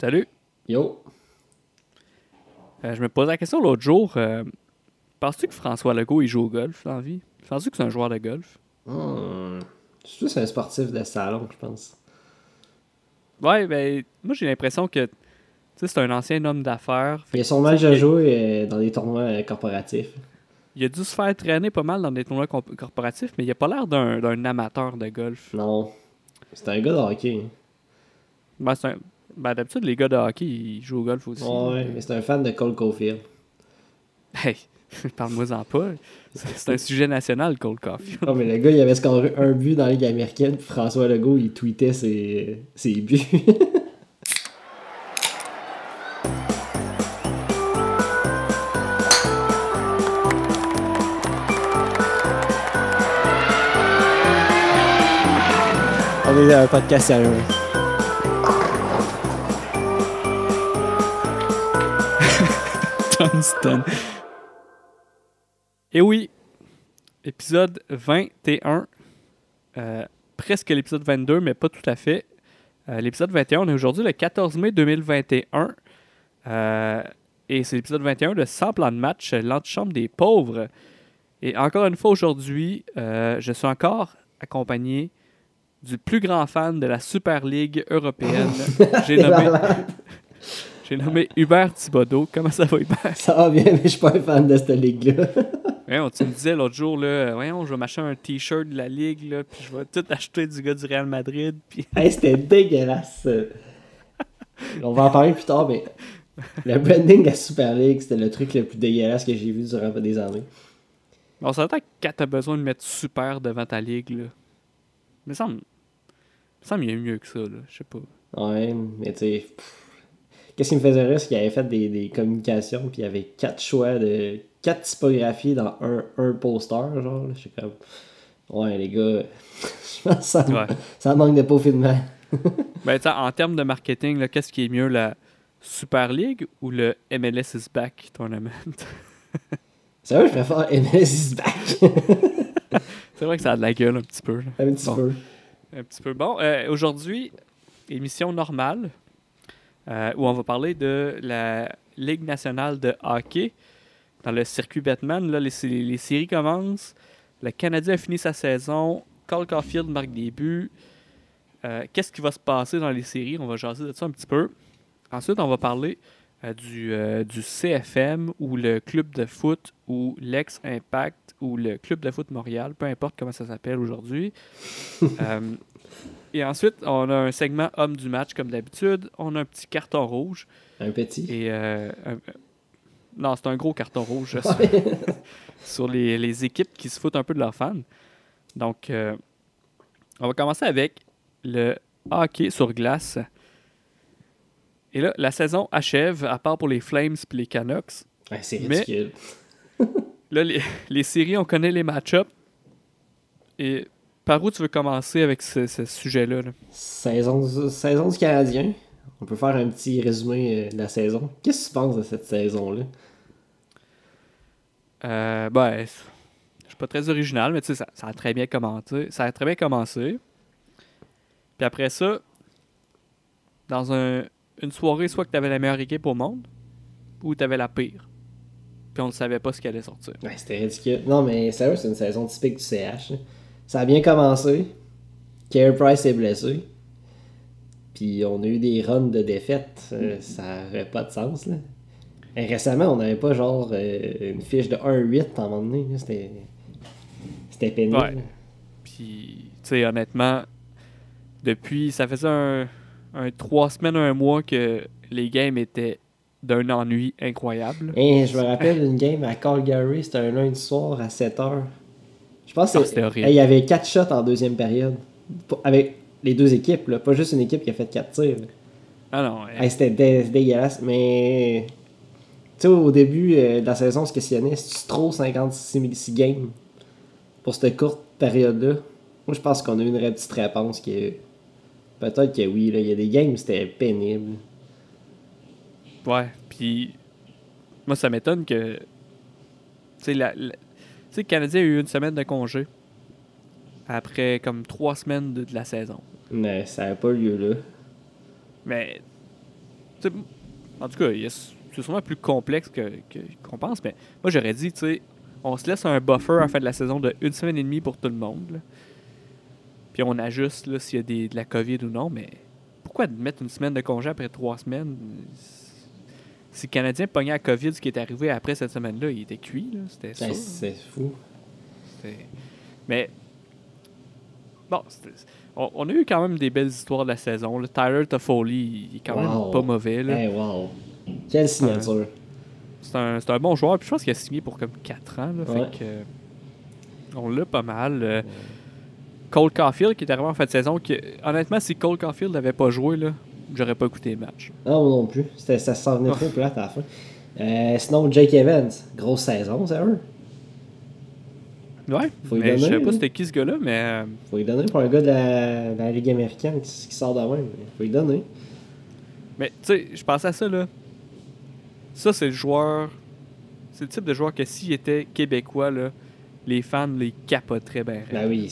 Salut. Yo. Euh, je me posais la question l'autre jour. euh, Penses-tu que François Legault il joue au golf dans la vie? Penses-tu que c'est un joueur de golf? Hmm. Suis juste un sportif de salon, je pense. Ouais, ben, moi j'ai l'impression que tu sais, c'est un ancien homme d'affaires. Il a sais, déjà il- joué euh, dans des tournois corporatifs. Il a dû se faire traîner pas mal dans des tournois corporatifs, mais il a pas l'air d'un amateur de golf. Non. C'est un gars de hockey. Ben, c'est un- ben, d'habitude, les gars de hockey, ils jouent au golf aussi. Ouais, mais c'est un fan de Cole Caulfield. Hey, parle-moi-en pas. C'est c'est un sujet national, Cold Coffee. Oh, mais le gars, il avait scoré un but dans la Ligue américaine, puis François Legault, il tweetait ses, ses buts. On est dans un podcast sérieux. Et oui, épisode 21. Euh, presque l'épisode 22, mais pas tout à fait. Euh, l'épisode 21, on est aujourd'hui le 14 mai 2021. Euh, et c'est l'épisode 21 de 100 plans de match, l'antichambre des pauvres. Et encore une fois aujourd'hui, je suis encore accompagné du plus grand fan de la Super League européenne. J'ai nommé, j'ai nommé Hubert Thibodeau. Comment ça va, Hubert? Ça va bien, mais je suis pas un fan de cette ligue-là. Voyons, tu me disais l'autre jour, là, voyons, je vais m'acheter un t-shirt de la Ligue, là, puis je vais tout acheter du gars du Real Madrid, puis Hey, c'était dégueulasse. On va en parler plus tard, mais le branding de la Super League, c'était le truc le plus dégueulasse que j'ai vu durant des années. on s'entend que quand t'as besoin de mettre super devant ta Ligue, là, mais ça me me semble mieux que ça, là, je sais pas. Ouais, mais tu sais. Qu'est-ce qui me faisait rire, c'est qu'il avait fait des, des communications, puis il y avait quatre choix de. quatre typographies dans un, un poster, genre. là. Je suis comme. Ouais, les gars, je pense que ça, Ouais. ça manque de peaufinement. Ben, en termes de marketing, là, qu'est-ce qui est mieux, la Super League ou le MLS is back tournament? C'est vrai, je préfère MLS is back. C'est vrai que ça a de la gueule un petit peu. là. un petit Bon. peu. Un petit peu. Bon, euh, aujourd'hui, émission normale, euh, où on va parler de la Ligue nationale de hockey. Dans le circuit Batman, là, les, sé- les séries commencent. Le Canadien a fini sa saison. Cole Caulfield marque des buts. Euh, Qu'est-ce qui va se passer dans les séries? On va jaser de ça un petit peu. Ensuite, on va parler euh, du, euh, du CFM ou le club de foot ou l'ex-Impact ou le club de foot Montréal, peu importe comment ça s'appelle aujourd'hui. Et ensuite, on a un segment homme du match comme d'habitude. On a un petit carton rouge. Un petit? Et euh, un- non, c'est un gros carton rouge sur, sur les, les équipes qui se foutent un peu de leurs fans. Donc, euh, on va commencer avec le hockey sur glace. Et là, la saison achève, à part pour les Flames et les Canucks. Ouais, c'est Mais-. Là, les, les séries, on connaît les match-ups. Et par où tu veux commencer avec ce, ce sujet-là? là? Saison, saison du Canadien. On peut faire un petit résumé euh, de la saison. Qu'est-ce que tu penses de cette saison-là? Euh, ben, je suis pas très original, mais tu sais, ça, ça a très bien commencé. Ça a très bien commencé. Puis après ça, dans un- une soirée, soit que tu avais la meilleure équipe au monde, ou tu avais la pire. Puis on ne savait pas ce qui allait sortir. Ouais, c'était ridicule. Non, mais sérieux, c'est une saison typique du CH. Ça a bien commencé. Carey Price est blessé. Puis on a eu des runs de défaites. Euh, ça n'aurait pas de sens. Là. Et récemment, on n'avait pas genre euh, une fiche de 1-8 à un moment donné. C'était. C'était pénible. Ouais. Puis, tu sais, honnêtement, depuis, ça faisait un, un trois semaines, un mois que les games étaient d'un ennui incroyable. Et je me rappelle une game à Calgary, c'était un lundi soir à 7h. Je pense que Ah, c'est- c'était horrible. Hey, il y avait 4 shots en deuxième période. Avec les deux équipes, là. pas juste une équipe qui a fait 4 tirs. Ah non, Hey, c'était dé- dégueulasse, mais. Tu sais, au début euh, de la saison, on se questionnait si tu trop 56 games pour cette courte période-là. Moi, je pense qu'on a eu une petite réponse qui est. Peut-être que oui, là. il y a des games où c'était pénible. Ouais, puis moi, ça m'étonne que. Tu sais, la, sais, le Canadien a eu une semaine de congé après comme trois semaines de, de la saison. Mais ça n'a pas lieu là. Mais en tout cas, c'est sûrement plus complexe que- que- qu'on pense, mais moi j'aurais dit, tu sais, on se laisse un buffer à la fin de la saison de une semaine et demie pour tout le monde. là. Puis on ajuste s'il y a des, de la COVID ou non, mais pourquoi mettre une semaine de congé après trois semaines Si le Canadien pognait la COVID, ce qui est arrivé après cette semaine-là, il était cuit, c'était Ben, sûr. c'est fou. Mais bon, on, on a eu quand même des belles histoires de la saison. là. Tyler Toffoli, il est quand Wow. même pas mauvais. là. Hey, wow. Quelle signature. C'est un, bon joueur. Puis je pense qu'il a signé pour comme 4 ans. là. Ouais. Fait que, euh, on l'a pas mal. Euh, Cole Caulfield qui est arrivé en fin de saison. Qui, honnêtement, si Cole Caulfield n'avait pas joué, là, j'aurais pas écouté le match. Non, moi non plus. C'était- Ça s'en venait trop plate à la fin. Euh, sinon, Jake Evans. Grosse saison, c'est eux. Ouais, Faut mais je donner, savais pas là. c'était qui ce gars-là, mais euh, Faut lui donner pour un gars de la, de la Ligue américaine qui, qui sort de même. Faut lui donner. Mais tu sais, je pensais à ça là. Ça, c'est le joueur. C'est le type de joueur que s'il était québécois, là, les fans les capoteraient bien. Ben oui.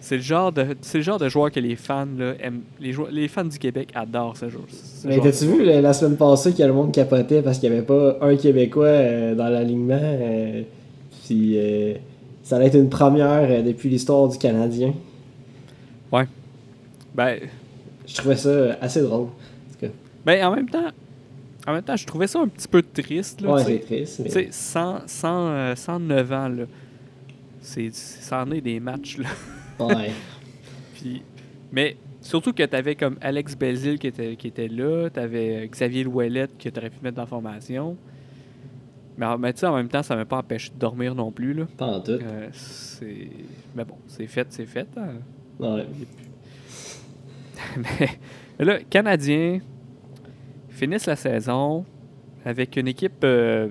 C'est- le genre de c'est le genre de joueur que les fans là, aiment. Les, joueurs, les fans du Québec adorent ce joueur. ce Mais t'as-tu vu la, semaine passée que le monde capotait parce qu'il n'y avait pas un Québécois euh, dans l'alignement? euh, puis euh, ça allait être une première depuis l'histoire du Canadien. Ben, Je trouvais ça assez drôle. En ben en même temps, en même temps, je trouvais ça un petit peu triste là. Ouais, c'est triste. Tu sais, Mais... 100, 100, euh, 109 ans là. C'est ça en est des matchs là. Ouais. Puis, mais surtout que tu avais comme Alex Belzil qui était, qui était là, tu avais Xavier Louellette que tu aurais pu mettre dans la formation. Mais, tu sais, en même temps, ça m'a pas empêché de dormir non plus. Là. Pas en tout. Euh, c'est... Mais bon, c'est fait, c'est fait. hein. Ouais. mais, là, Canadiens finissent la saison avec une équipe euh,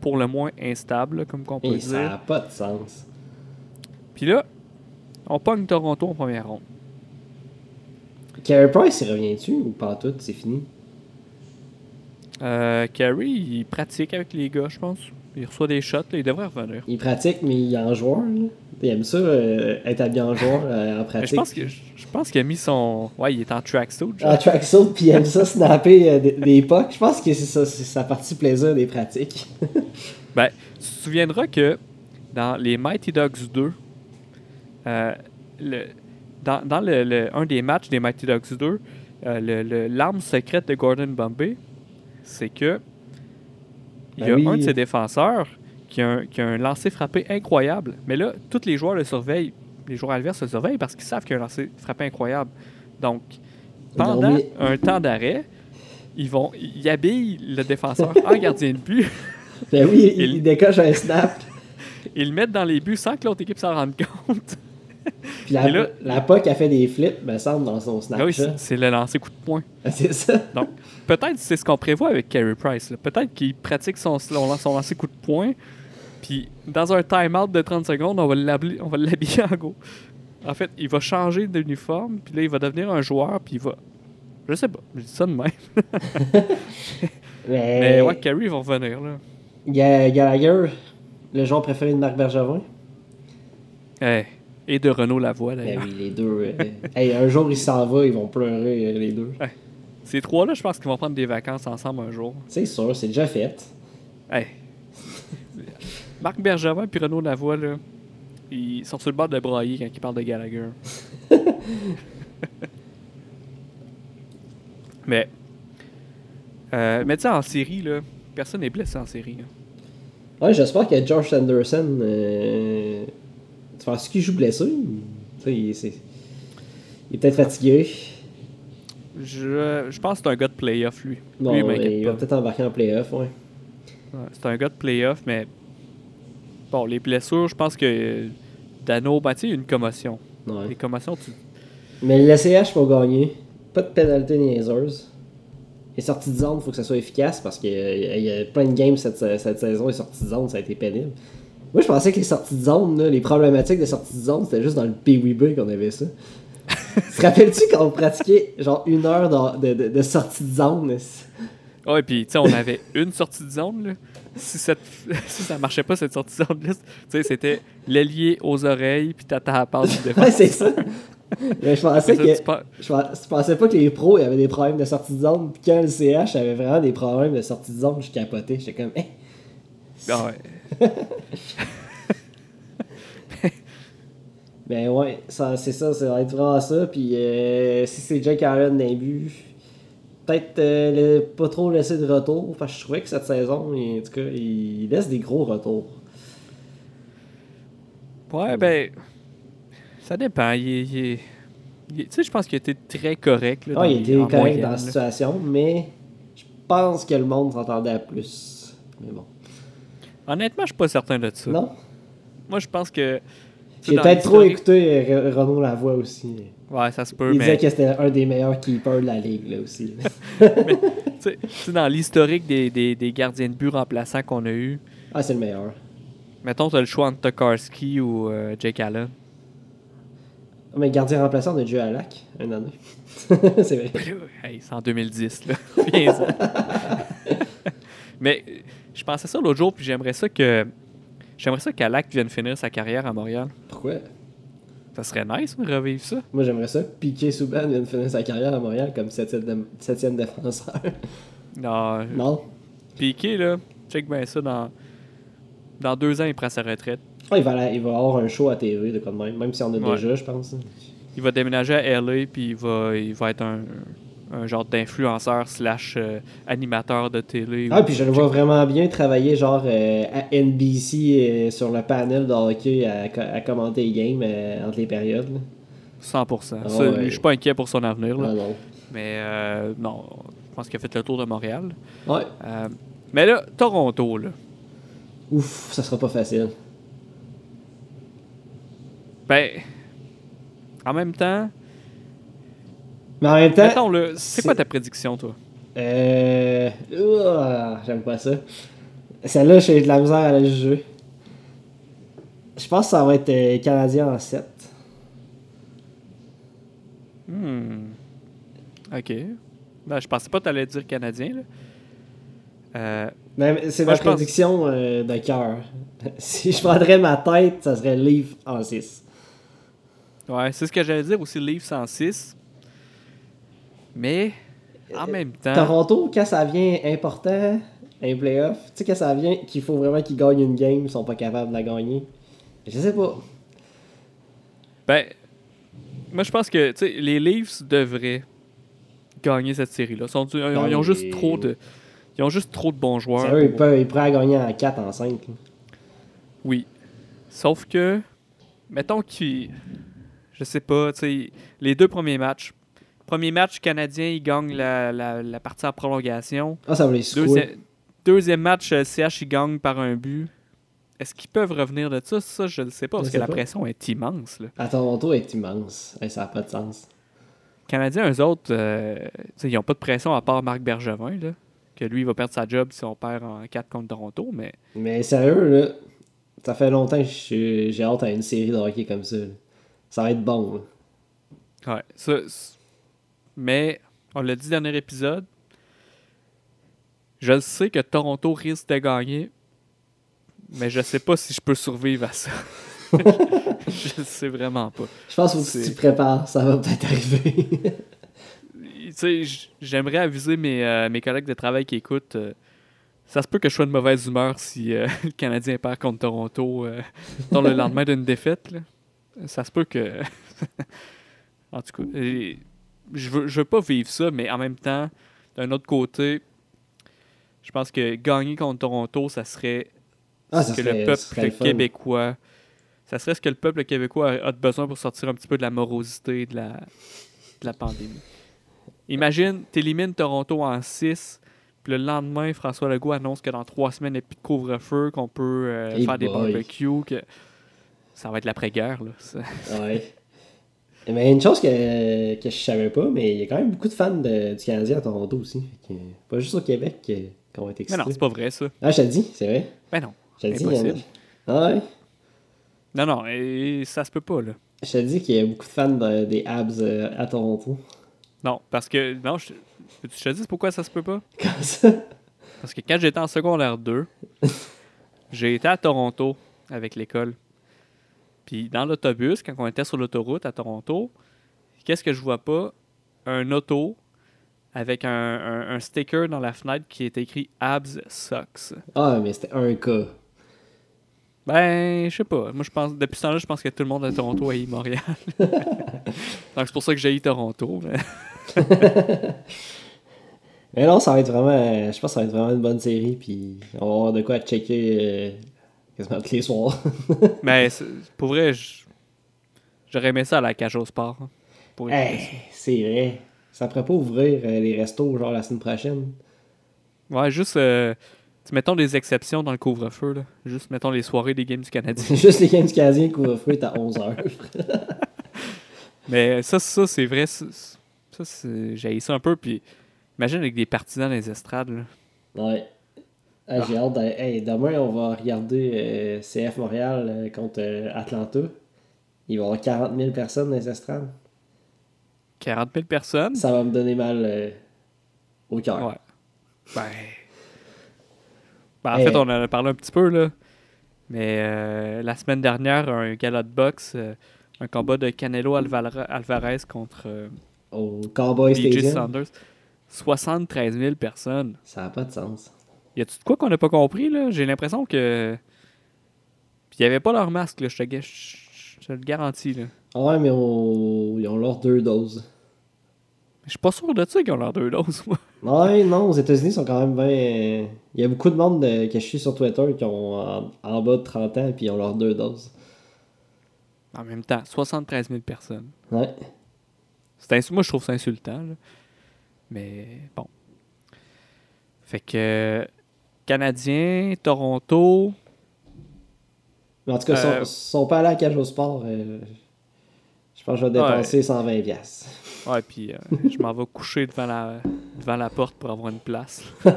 pour le moins instable, comme qu'on peut Et ça dire. n'a pas de sens. Puis là, on pogne Toronto en première ronde. Carey Price, il revient-tu ou pas tout? C'est fini? Euh, Carey, il pratique avec les gars, je pense. Il reçoit des shots, là, il devrait revenir. Il pratique, mais il est en joueur. là. Il aime ça, euh, être habillé en joueur, euh, en pratique. je pense que je pense qu'il a mis son. Ouais, il est en tracksuit. En tracksuit, puis il aime ça snapper euh, des, des pucks. Je pense que c'est ça, c'est sa partie plaisir des pratiques. Ben, tu te souviendras que dans les Mighty Ducks 2, euh, le, dans, dans le, le- un des matchs des Mighty Ducks 2, euh, l'arme secrète de Gordon Bombay, c'est que il y a Ben oui. un de ses défenseurs qui a, un, qui a un lancer frappé incroyable. Mais là, tous les joueurs le surveillent. Les joueurs adverses le surveillent parce qu'ils savent qu'il y a un lancer frappé incroyable. Donc, pendant un temps d'arrêt, ils vont ils habillent le défenseur en gardien de but. Ben oui, il, Il- il décoche un snap. Ils le mettent dans les buts sans que l'autre équipe s'en rende compte. Puis la, là- la puck a fait des flips, me semble, dans son snap. Ah oui, c'est le lancer coup de poing. c'est ça. Donc, peut-être c'est ce qu'on prévoit avec Carey Price. Peut-être qu'il pratique son, son, son lancer coup de poing. Puis, dans un time-out de 30 secondes, on va l'habiller en go. En fait, il va changer d'uniforme. Puis là, il va devenir un joueur. Puis il va. Je sais pas. Je dis ça de même. Mais, Mais ouais, Carey va revenir. Là. Ga- Gallagher, le joueur préféré de Marc Bergevin. Eh, Et de Renaud Lavoie, Ben d'ailleurs. oui, les deux. euh, hey, un jour, il s'en va, ils vont pleurer, euh, les deux. Ces trois-là, je pense qu'ils vont prendre des vacances ensemble un jour. C'est sûr, c'est déjà fait. Hey. Marc Bergevin puis Renaud Lavoie, là, ils sont sur le bord de brailler quand ils parlent de Gallagher. mais, euh, mais tu sais, en série, là, personne n'est blessé en série. là. Ouais, j'espère que Josh Anderson. Tu penses qu'il joue blessé Tu sais, il, est- il est peut-être fatigué. Je, je pense que c'est un gars de playoff, lui. Il va peut-être embarquer en playoff, ouais. Ouais, c'est un gars de playoff, mais bon, les blessures, je pense que Dano, ben, tu sais, il y a une commotion. Ouais. Les commotions, tu, Mais le CH pour gagner, pas de pénalité niaiseuse. Les sorties de zone, il faut que ça soit efficace parce qu'il y, y a plein de games cette, cette saison, les sorties de zone, ça a été pénible. Moi, je pensais que les sorties de zone, là, les problématiques de sorties de zone, c'était juste dans le PWB qu'on avait ça. te rappelles-tu quand on pratiquait genre une heure de, de, de sortie de zone? Ouais, Ah puis tu sais, on avait une sortie de zone. Là. Si, cette, si ça marchait pas, cette sortie de zone-là, tu sais, c'était l'ailier aux oreilles, puis t'attends à passe du Ouais, défenseur. c'est ça. Mais je pensais que. Je pens- je pensais pas que les pros ils avaient des problèmes de sortie de zone. Puis quand le CH avait vraiment des problèmes de sortie de zone, je capotais. J'étais comme, eh. Ah ouais. Ben ouais, ça, c'est ça, ça va être vraiment ça. Puis euh, si c'est Jake Allen d'un but, peut-être euh, pas trop laisser de retour. Parce que je trouvais que cette saison, il- en tout cas, il laisse des gros retours. Ouais, ben. Ça dépend. Il, il il tu sais, je pense qu'il été très correct. Là, Ah, il les- était correct moyenne, dans la là. situation, mais je pense que le monde s'entendait à plus. Mais bon. Honnêtement, je suis pas certain de ça. Non? Moi, je pense que. J'ai peut-être trop écouté euh, Re- Renaud Lavoie aussi. Ouais, ça se peut, Il mais. disait que c'était un des meilleurs keepers de la ligue, là aussi. Tu sais- tu sais, dans l'historique des, des, des gardiens de but remplaçants qu'on a eu, ah, c'est le meilleur. mettons, tu as le choix entre Tokarski ou euh, Jake Allen. Ah, Mais gardien remplaçant, on a déjà à Lac, une année. c'est vrai. Hey, c'est en 2010, là. Viens. Mais euh, je pensais ça l'autre jour, puis j'aimerais ça que. J'aimerais ça qu'Alak vienne finir sa carrière à Montréal. Pourquoi? Ça serait nice de revivre ça. Moi, j'aimerais ça. Piqué Souban vient de finir sa carrière à Montréal comme septième, dé- septième défenseur. Non, non? Piqué, là, check bien ça. Dans, dans deux ans, il prend sa retraite. Ah, il, va aller- il va avoir un show à TV de quoi de même, même si on a Ouais. déjà, je pense. Il va déménager à LA, puis il va, il va être un, un genre d'influenceur slash euh, animateur de télé. Ah, ou- puis je le vois vraiment bien travailler genre euh, à NBC euh, sur le panel de hockey à, co- à commenter les games entre les périodes. là. 100%. Ah Ça, ouais. Je suis pas inquiet pour son avenir. Là. Ah non. Mais euh, non, je pense qu'il a fait le tour de Montréal. Ouais. Mais là, Toronto, là. Ouf, ça sera pas facile. Ben, en même temps, Mais en même temps. là, c'est quoi ta prédiction, toi? Euh. J'aime pas ça. Celle-là, j'ai de la misère à la juger. Je pense que ça va être euh, Canadien en 7. Hmm. OK. Ben, je pensais pas que tu allais dire Canadien, là. Euh, Mais c'est ma pense- prédiction euh, de cœur. si je prendrais ma tête, ça serait Leaf en 6. ouais, c'est ce que j'allais dire aussi, Leafs 106. Mais, en même temps... Toronto, quand ça vient important, un playoff, tu sais, quand ça vient qu'il faut vraiment qu'ils gagnent une game, ils sont pas capables de la gagner. Je sais pas. Ben, moi, je pense que tu sais, les Leafs devraient gagner cette série-là. Ils, ont, ils ont Ben, juste mais- trop de... Ils ont juste trop de bons joueurs. Sérieux, ils, peuvent, ils pourraient gagner en 4, en 5. là. Oui. Sauf que, mettons qu'ils. Je sais pas, tu sais, les deux premiers matchs. Premier match canadien, ils gagnent la, la, la partie en prolongation. Ah, ça va les secouer. Deuxième, match, euh, CH, ils gagnent par un but. Est-ce qu'ils peuvent revenir de ça? Ça, je ne sais pas, parce que la pression est immense. Là. À Toronto, est immense. Hey, ça n'a pas de sens. Canadiens, eux autres, euh, ils n'ont pas de pression à part Marc Bergevin, là, que lui, il va perdre sa job si on perd en 4 contre Toronto, mais Mais sérieux, là, ça fait longtemps que j'ai hâte à une série de hockey comme ça. là. Ça va être bon. là. Ouais, ça, mais on l'a dit dernier épisode. Je le sais que Toronto risque de gagner, mais je sais pas si je peux survivre à ça. je le sais vraiment pas. Je pense que tu C'est- t'y prépares. Ça va peut-être arriver. Tu j'aimerais aviser mes, euh, mes collègues de travail qui écoutent. euh, ça se peut que je sois de mauvaise humeur si euh, le Canadien perd contre Toronto dans le lendemain d'une défaite. là. Ça se peut que. en tout cas, je veux, je veux pas vivre ça, mais en même temps, d'un autre côté, je pense que gagner contre Toronto, ça serait Ah, ce que serait- le peuple le québécois. Ça serait ce que le peuple québécois a, besoin pour sortir un petit peu de la morosité de la, de la pandémie. Imagine, t'élimines Toronto en 6, puis le lendemain, François Legault annonce que dans trois semaines, il n'y a plus de couvre-feu, qu'on peut euh, Hey faire des barbecues, que ça va être l'après-guerre. Là. Ça- Ouais. Mais une chose que, que je savais pas, mais il y a quand même beaucoup de fans de- du Canadien à Toronto aussi. Que, pas juste au Québec qu'on va être Mais excités. non, c'est pas vrai, ça. Ah, je te dis, c'est vrai. Ben non. Je te dis, il y en a- Impossible. Ah ouais. Non, non, et ça se peut pas, là. Je te dis qu'il y a beaucoup de fans de- des Habs euh, à Toronto. Non, parce que. Non, je, je te dis pourquoi ça se peut pas? Comme ça. Parce que quand j'étais en secondaire 2, j'ai été à Toronto avec l'école. Puis dans l'autobus, quand on était sur l'autoroute à Toronto, Qu'est-ce que je vois pas? Un auto avec un, un- un sticker dans la fenêtre qui est écrit Abs Sucks. Ah, mais c'était un cas. Ben, je sais pas. Moi, je pense, depuis ce temps-là, je pense que tout le monde à Toronto haït Montréal. Donc, c'est pour ça que j'ai Toronto. mais- Mais non, ça va être vraiment. Je pense que ça va être vraiment une bonne série. Puis on va avoir de quoi checker euh, quasiment tous les soirs. Mais pour vrai, j'aurais aimé ça à la cage au sport. hein, Pour Hey, c'est vrai. Ça pourrait pas ouvrir euh, les restos genre la semaine prochaine. Ouais, juste. euh, mettons des exceptions dans le couvre-feu. là. Juste mettons les soirées des Games du Canadien. Juste les games canadiens couvre-feu est à 11h. Mais ça, ça c'est vrai. Ça, ça, j'ai ça un peu. Puis imagine avec des partisans dans les estrades. là. Ouais. Ah, J'ai hâte. Hey, demain, on va regarder euh, CF Montréal euh, contre euh, Atlanta. Il va y avoir 40 000 personnes dans les estrades. 40 000 personnes? Ça va me donner mal euh, au cœur. Ouais. Ben. Ben, en fait, on en a parlé un petit peu, là. Mais euh, la semaine dernière, un gala de boxe, euh, un combat de Canelo Alvarez contre euh, Au Cowboy BJ Stadium. Sanders. 73 000 personnes. Ça n'a pas de sens. Y a-tu de quoi qu'on n'a pas compris, là? J'ai l'impression que. Puis y avait pas leur masque, là, je te, je- te le garantis, là. Ah Ouais, mais on- ils ont leurs deux doses. Je suis pas sûr de ça qu'ils ont leurs deux doses, moi. Ouais, non, aux États-Unis, ils sont quand même bien. Il y a beaucoup de monde euh, que je suis sur Twitter qui ont en, en bas de 30 ans et ils ont leurs deux doses. En même temps, 73 000 personnes. Ouais. C'est ins- Moi, je trouve ça insultant. là. Mais bon. Fait que. Canadien, Toronto. Mais en tout cas, ils Euh, sont, pas allés à Cage au Sport. euh, je pense que je vais dépenser 120$. piastres. Ouais, puis euh, je m'en vais coucher devant la, devant la porte pour avoir une place.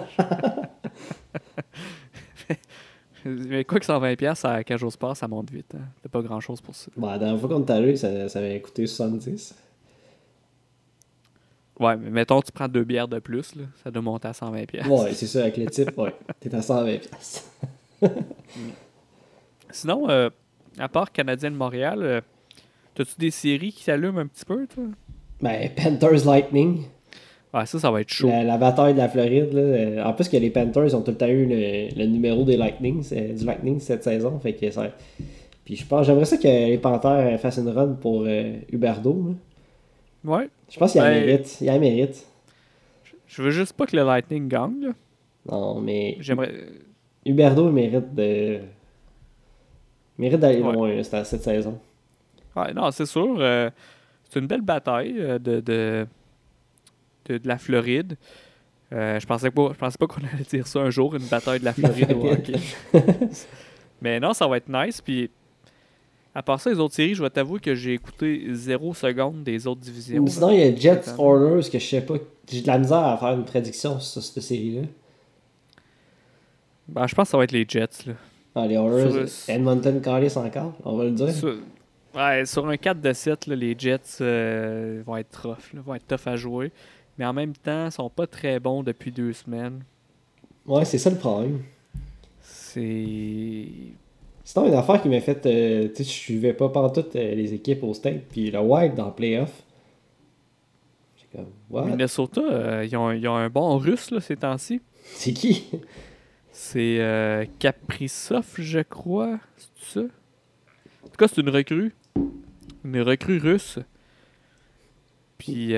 Mais quoi que 120$ piastres à Cage au Sport, ça monte vite. Hein. C'est pas grand chose pour ça. Bon, la dernière fois qu'on est allé, ça, ça avait coûté 70$. Ouais, mais mettons, tu prends deux bières de plus, là, ça doit monter à 120$. piastres. Ouais, c'est ça, avec le type, ouais. T'es à 120$. piastres. Sinon, euh, à part Canadien de Montréal, euh, t'as-tu des séries qui s'allument un petit peu, toi? Ben, Panthers Lightning. Ouais, ça, ça va être chaud. La, la bataille de la Floride. Là. euh, En plus que les Panthers ont tout le temps eu le, le numéro des Lightning, du Lightning cette saison. Fait que ça... Puis je pense, j'aimerais ça que les Panthers fassent une run pour euh, Huberdo. là. Ouais. Je pense qu'il y a Ben- mérite. Il y a mérite. Je veux juste pas que le Lightning gagne, là. Non, mais J'aimerais. Huberdo mérite de. mérite d'aller Ouais. loin cette, cette saison. Ouais, non, c'est sûr. euh, c'est une belle bataille euh, de, de, de, de la Floride. Euh, je pensais pas, je pensais pas qu'on allait dire ça un jour, une bataille de la Floride au hockey. Mais non, ça va être nice. Puis à part ça, les autres séries, je vais t'avouer que j'ai écouté zéro seconde des autres divisions. Sinon, là. il y a Jets. Oilers que je sais pas. J'ai de la misère à faire une prédiction sur cette série-là. Ben, je pense que ça va être les Jets. Là. Ah, les Oilers, Sur- Edmonton Callis encore, on va le dire. Sur, ouais, sur un 4 de 7, là, les Jets euh, vont être tough, là, vont être tough à jouer. Mais en même temps, ils sont pas très bons depuis deux semaines. Ouais, c'est ça le problème. C'est. Sinon, une affaire qui m'a fait. euh, tu sais, je suivais pas pantoute euh, les équipes au State, puis le Wild dans le playoff. J'ai comme, what? Minnesota, euh, ils, ont, ils ont un bon russe là, ces temps-ci. C'est qui? C'est euh, Kaprizov, je crois. C'est ça? En tout cas, c'est une recrue. Une recrue russe. Puis,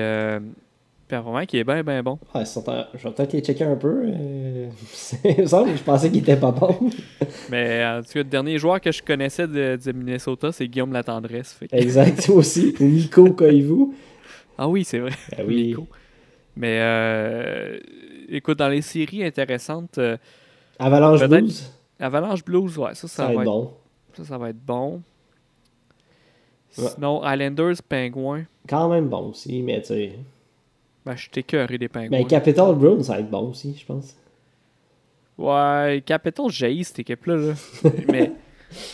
vraiment qui est bien, bien bon. En- Je vais peut-être les checker un peu. euh, je pensais qu'il était pas bon. Mais en tout cas, le dernier joueur que je connaissais de, de Minnesota, c'est Guillaume Latendresse. Fait exact, moi aussi. Nico Koivu. Ah oui, c'est vrai. Ben oui. Nico. Mais euh, écoute, dans les séries intéressantes, euh, Avalanche Blues. Avalanche Blues, ouais, ça, ça, Ça va être bon. Ça, ça va être bon. Ouais. Sinon, Islanders, Pingouins. Quand même bon aussi, mais tu sais. Ben, je suis écœuré des Pingouins. Ben, Capital Bruins, ça va être bon aussi, je pense. Ouais, Capital jaillit cette équipe-là. là. Mais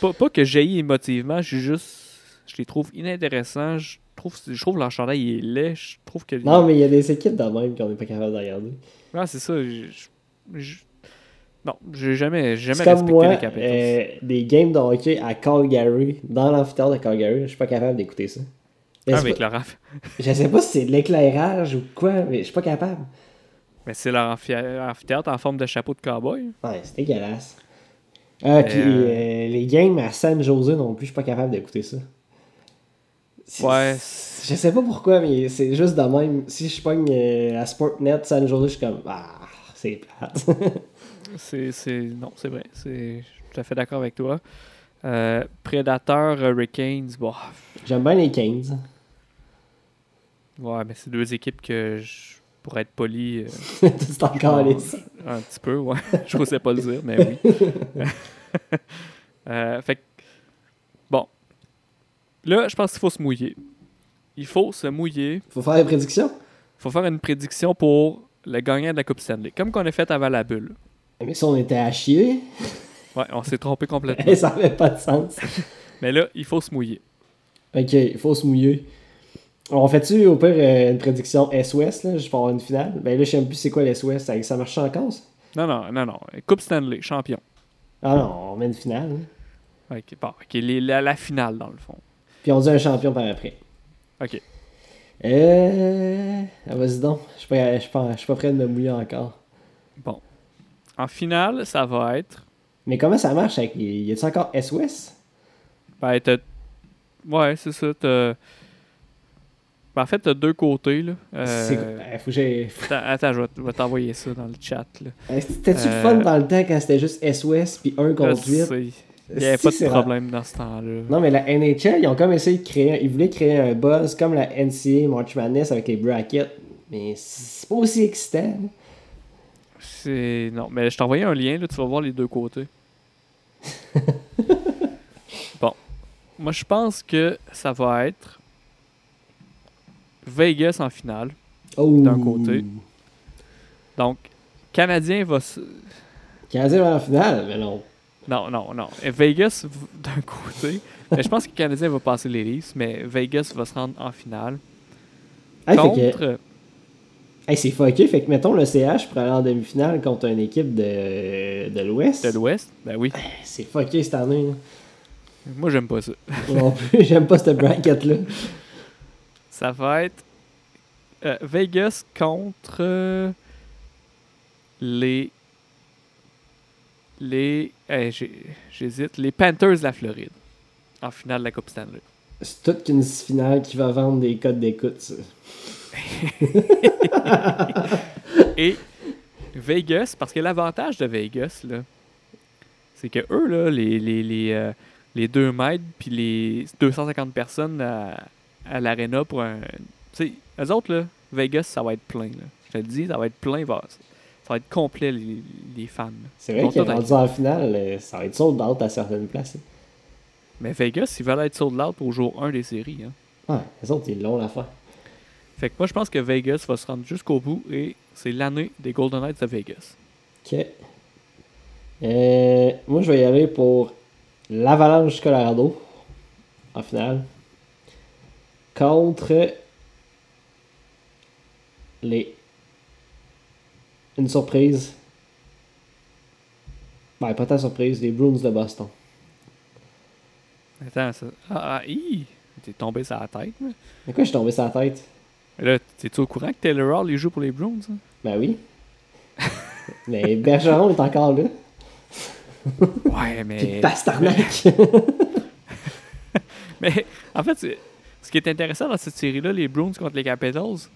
pas, pas que jaillit émotivement, je suis juste. Je les trouve inintéressants. Je trouve, je trouve leur chandail il est laid. Je trouve que. Non, mais il y a des équipes de même qu'on n'est pas capable de regarder. Ouais, c'est ça. je- je- Non, j'ai jamais, jamais respecté moi, les Capitals. euh, des games de hockey à Calgary, dans l'amphithéâtre de Calgary, je suis pas capable d'écouter ça. Mais Ah, avec pas- Je sais pas si c'est de l'éclairage ou quoi, mais je suis pas capable. Mais c'est leur amphi- amphithéâtre en forme de chapeau de cowboy. Ouais, c'est dégueulasse. Ah, puis euh, euh, les games à San Jose non plus, je suis pas capable d'écouter ça. Ouais. Je sais pas pourquoi, mais c'est juste de même. Si je pogne euh, à Sportnet San Jose, je suis comme Ah, c'est plate. C'est. Non, c'est vrai. Je suis tout à fait d'accord avec toi. Predator, Hurricanes, bon... J'aime bien les Kings. Ouais, mais c'est deux équipes que, je, pour être poli, euh, un petit peu, ouais. je n'osais pas le dire, mais oui. Euh, fait que, bon. Là, je pense qu'il faut se mouiller. Il faut se mouiller. Faut faire des prédictions? Il faut faire une prédiction pour le gagnant de la Coupe Stanley. Comme qu'on a fait avant la bulle. Mais si on était à chier, Ouais, on s'est trompé complètement. ça avait pas de sens. mais là, il faut se mouiller. Ok, il faut se mouiller. On fait-tu au pire euh, une prédiction S-Ouest, là, juste pour avoir une finale? Ben là, je sais même plus c'est quoi l'S-Ouest. Ça, ça marche encore, ça? Non, non, non, non. Coupe Stanley, champion. Ah non, on met une finale. hein. Ok, bon, ok, les- la, la finale, dans le fond. Puis on dit un champion par après. Ok. Euh. Ah, vas-y donc. Je suis pas, je suis pas, je prêt de me mouiller encore. Bon. En finale, ça va être. Mais comment ça marche avec. Y a-tu encore S-Ouest? Ben, t'as. Ouais, c'est ça. T'as. Ben, en fait, t'as deux côtés, là. Euh, faut que. Attends, je vais, je vais t'envoyer ça dans le chat, C'était-tu le Euh, fun dans le temps quand c'était juste S-Ouest puis 1 Là, contre 8? c'est- Il n'y avait pas de problème dans ce temps-là. Non, mais la NHL, ils ont comme essayé de créer. un- Ils voulaient créer un buzz comme la NCA March Madness avec les brackets. Mais c'est pas aussi excitant. C'est. Non, mais je t'ai envoyé un lien, là, tu vas voir les deux côtés. bon. Moi, je pense que ça va être Vegas en finale. Oh. D'un côté. Donc, Canadien va. se- Canadien va en finale, mais non. Non, non, non. Et Vegas d'un côté. mais je pense que le Canadien va passer les Leafs, mais Vegas va se rendre en finale. Hey, contre. que, hey, c'est fucké. Fait que, mettons, le CH pour aller en demi-finale contre une équipe de, de l'Ouest. De l'Ouest? Ben oui. C'est fucké cette année. là. Moi, j'aime pas ça. Non plus, j'aime pas cette bracket-là. Ça va être euh, Vegas contre les. Les. J'hésite. Les Panthers de la Floride. En finale de la Coupe Stanley. C'est toute qu'une finale qui va vendre des codes d'écoute, ça. Et Vegas, parce que l'avantage de Vegas, là, c'est que eux, là, les, les, les, euh, les 2 mètres puis les 250 personnes à, à l'aréna pour un. Tu sais, eux autres, là, Vegas, ça va être plein. Là. Je te le dis, ça va être plein. Ça va être complet, les, les fans. C'est vrai qu'il est rendu en finale, euh, ça va être sold out à certaines places. Mais Vegas, ils veulent être sold out au jour 1 des séries. Hein. Ouais, les autres, ils l'ont l'affaire. Fait que moi, je pense que Vegas va se rendre jusqu'au bout et c'est l'année des Golden Knights de Vegas. Ok. Euh, moi, je vais y aller pour l'Avalanche Colorado en finale contre les. Une surprise. Ben, pas tant surprise, les Bruins de Boston. Attends, ça. Ah, ah, hi! T'es tombé sur la tête, là. Mais quoi, je suis tombé sur la tête? Mais là, t'es-tu au courant que Taylor Hall, il joue pour les Bruins? hein? Ben oui. Mais Bergeron est encore là. Ouais, mais. Puis Pasternak. Mais en fait, c'est- ce qui est intéressant dans cette série-là, les Bruins contre les Capitals,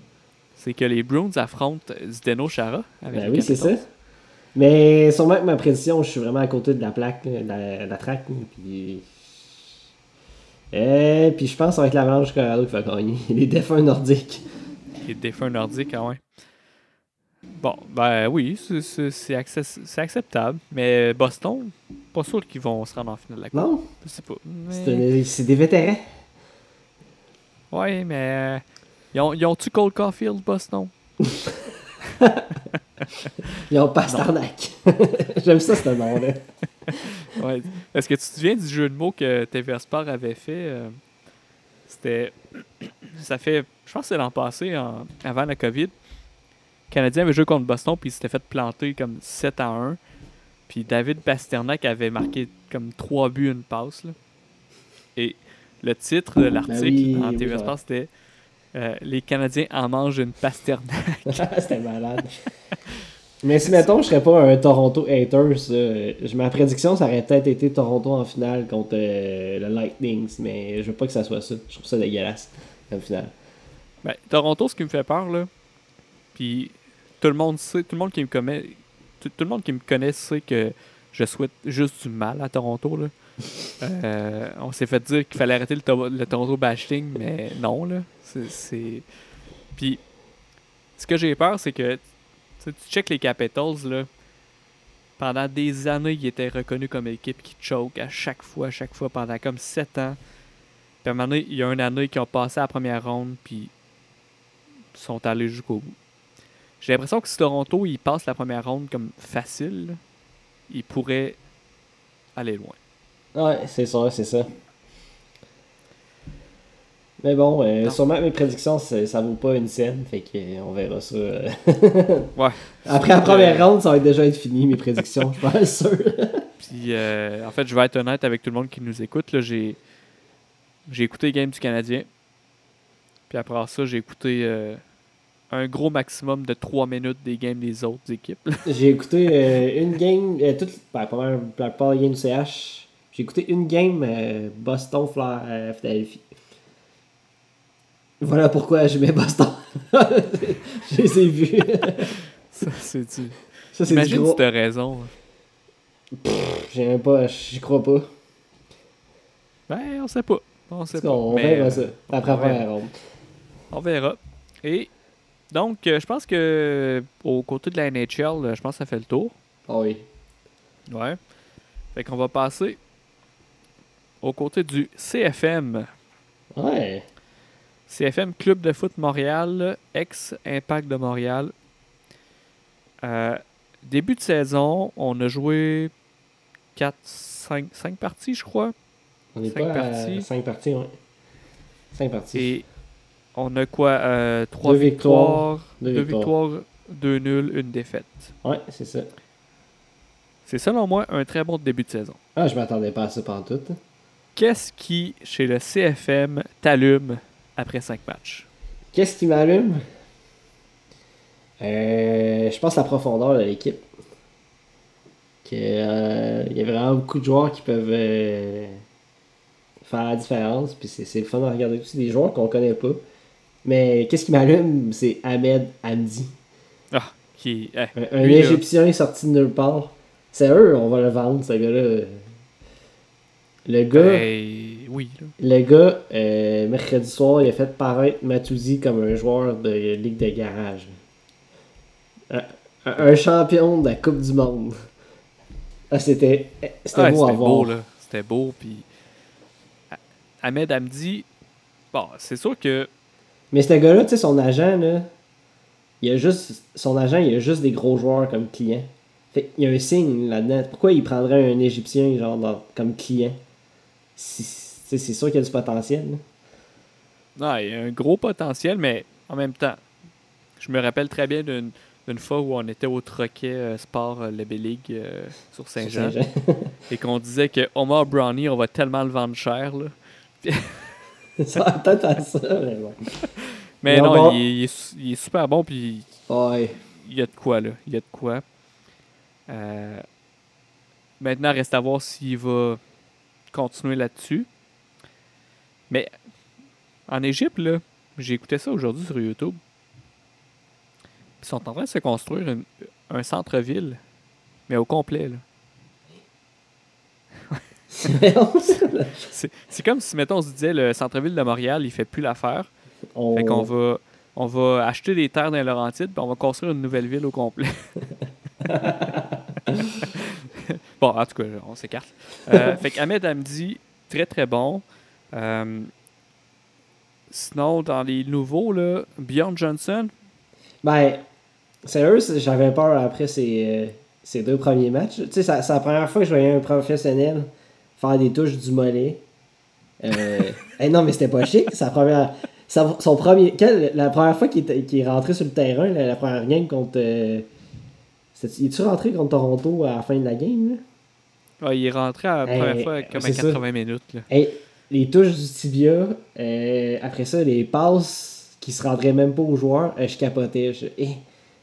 c'est que les Bruins affrontent Zdeno Chara avec Ben oui, c'est ça. Mais sûrement que ma prédiction, je suis vraiment à côté de la plaque, de la, de la traque. Puis... Euh, puis je pense que ça va être l'Avalanche Colorado qui va gagner. Les défunts nordiques. Les défunts nordiques, ah ouais. Bon, ben oui, c'est- acceptable. Mais Boston, pas sûr qu'ils vont se rendre en finale de la Coupe. Non, Je sais pas. Mais... c'est des vétérans. Ouais, mais. euh, Ils ont- ils ont-tu Cole Caulfield, Boston? Ils ont Pasternak. J'aime ça, ce nom-là. Ouais. Est-ce que tu te souviens du jeu de mots que TVA Sport avait fait euh, C'était. Ça fait. Je pense que c'est l'an passé, en- avant la COVID. Le Canadien avait joué contre Boston, puis il s'était fait planter comme 7 à 1. Puis David Pasternak avait marqué comme 3 buts, une passe. là. Et le titre de l'article Ben oui, en oui, ouais. Sport, c'était euh, Les Canadiens en mangent une pasternaque. C'était malade. Mais si, mettons, je serais pas un Toronto haters, euh, ma prédiction, ça aurait peut-être été Toronto en finale contre euh, le Lightning, mais je veux pas que ça soit ça. Je trouve ça dégueulasse, comme finale. Ben, Toronto, ce qui me fait peur, là, puis tout le monde sait, tout le monde qui me connaît, tout, tout le monde qui me connaît sait que je souhaite juste du mal à Toronto, là. Euh, on s'est fait dire qu'il fallait arrêter le, To- le Toronto bashing, mais non, là. Puis, ce que j'ai peur, c'est que tu check les Capitals, là. Pendant des années, ils étaient reconnus comme équipe qui choke à chaque fois, à chaque fois, pendant comme 7 ans. Puis à un moment donné, il y a une année qui ont passé la première ronde, puis sont allés jusqu'au bout. J'ai l'impression que si Toronto, ils passent la première ronde comme facile, ils pourraient aller loin. Ouais, c'est ça, c'est ça. Mais bon, euh, sûrement mes prédictions, ça, ça vaut pas une scène, fait que euh, on verra ça. euh. Ouais. Après la première Euh, ronde, ça va déjà être fini, mes prédictions, je suis sûr. Puis, euh, en fait, je vais être honnête avec tout le monde qui nous écoute. là, J'ai j'ai écouté les games du Canadien. Puis après ça, j'ai écouté un gros maximum de 3 minutes des games des autres équipes. J'ai écouté une game, toute, ben, pas mal, la plupart des games du CH. J'ai écouté une game euh, Boston euh, Philadelphie. Voilà pourquoi je mets Boston. je les ai vus. ça, c'est du... Ça, c'est du Imagine gros. si t'as raison. J'ai même pas, j'y crois pas. Ben, on sait pas. On sait pas. on verra euh, ça. Après la on verra. On verra. Et donc, euh, je pense que au côté de la NHL, euh, je pense que ça fait le tour. Ah oui. Ouais. Fait qu'on va passer au côté du CFM. Ouais. CFM Club de foot Montréal, ex-Impact de Montréal. Euh, début de saison, on a joué 4, 5, 5 parties, je crois. On est Cinq pas parties. à 5 parties, ouais. 5 parties. Et on a quoi euh, 3 Deux victoires, victoires, deux 2 victoires. victoires, 2 nuls, une défaite. Ouais, c'est ça. C'est selon moi un très bon début de saison. Ah, je m'attendais pas à ça pendant tout. Qu'est-ce qui, chez le CFM, t'allume après 5 matchs? Qu'est-ce qui m'allume? Euh, Je pense la profondeur de l'équipe. Que, euh, Il y a vraiment beaucoup de joueurs qui peuvent euh, faire la différence. Puis c'est le fun à regarder aussi des joueurs qu'on connaît pas. Mais qu'est-ce qui m'allume? C'est Ahmed Hamdi. Ah, qui eh, Un, un Égyptien sorti de nulle part. C'est eux, on va le vendre, ce gars-là. Le gars. ben, oui. Le gars, euh, mercredi soir, il a fait paraître Matouzi comme un joueur de Ligue de garage. Un, champion de la Coupe du Monde. Ah, c'était c'était Ouais, beau à voir. beau, là. C'était beau, puis... Ah- Ahmed Hamdi, bon, c'est sûr que... Mais ce gars-là, tu sais, son agent, là, il a juste, son agent, il a juste des gros joueurs comme client. Fait il y a un signe là-dedans. Pourquoi il prendrait un Égyptien, genre, dans- comme client? C'est sûr qu'il y a du potentiel. Non, il y a un gros potentiel, mais en même temps, je me rappelle très bien d'une fois où on était au Troquet euh, Sport euh, League euh, sur Saint-Jean et qu'on disait que Omar Brownie, on va tellement le vendre cher. Là. Ça va peut-être à ça, mais bon. Mais Mais on non, il, est- il est, su- il est super bon, puis Ouais. il y a de quoi, là. Il y a de quoi. Euh, maintenant, reste à voir s'il va continuer là-dessus. Mais en Égypte, là, j'ai écouté ça aujourd'hui sur YouTube. Ils sont en train de se construire une- un centre-ville, mais au complet. là. C'est comme si, mettons, on se disait le centre-ville de Montréal, il fait plus l'affaire. On- Fait qu'on va, on va acheter des terres dans les Laurentides, puis on va construire une nouvelle ville au complet. bon, en tout cas, on s'écarte. Euh, fait qu'Ahmed Hamdi, très très bon. Euh, sinon, dans les nouveaux, là, Bjorn Johnson, Ben, sérieux, j'avais peur après ces, ces deux premiers matchs. Tu sais, c'est la première fois que je voyais un professionnel faire des touches du mollet. Euh, hey, non, mais c'était pas chic. Sa première, sa- son premier, quel- la première fois qu'il qu'il est rentré sur le terrain, la, la première game contre. Euh, il est-tu rentré contre Toronto à la fin de la game? Là? Ah, il est rentré à la Hey, première fois comme à c'est ça. 80 minutes. là. Hey, les touches du tibia, euh, après ça, les passes qui se rendraient même pas aux joueurs, euh, je capotais. Je, eh,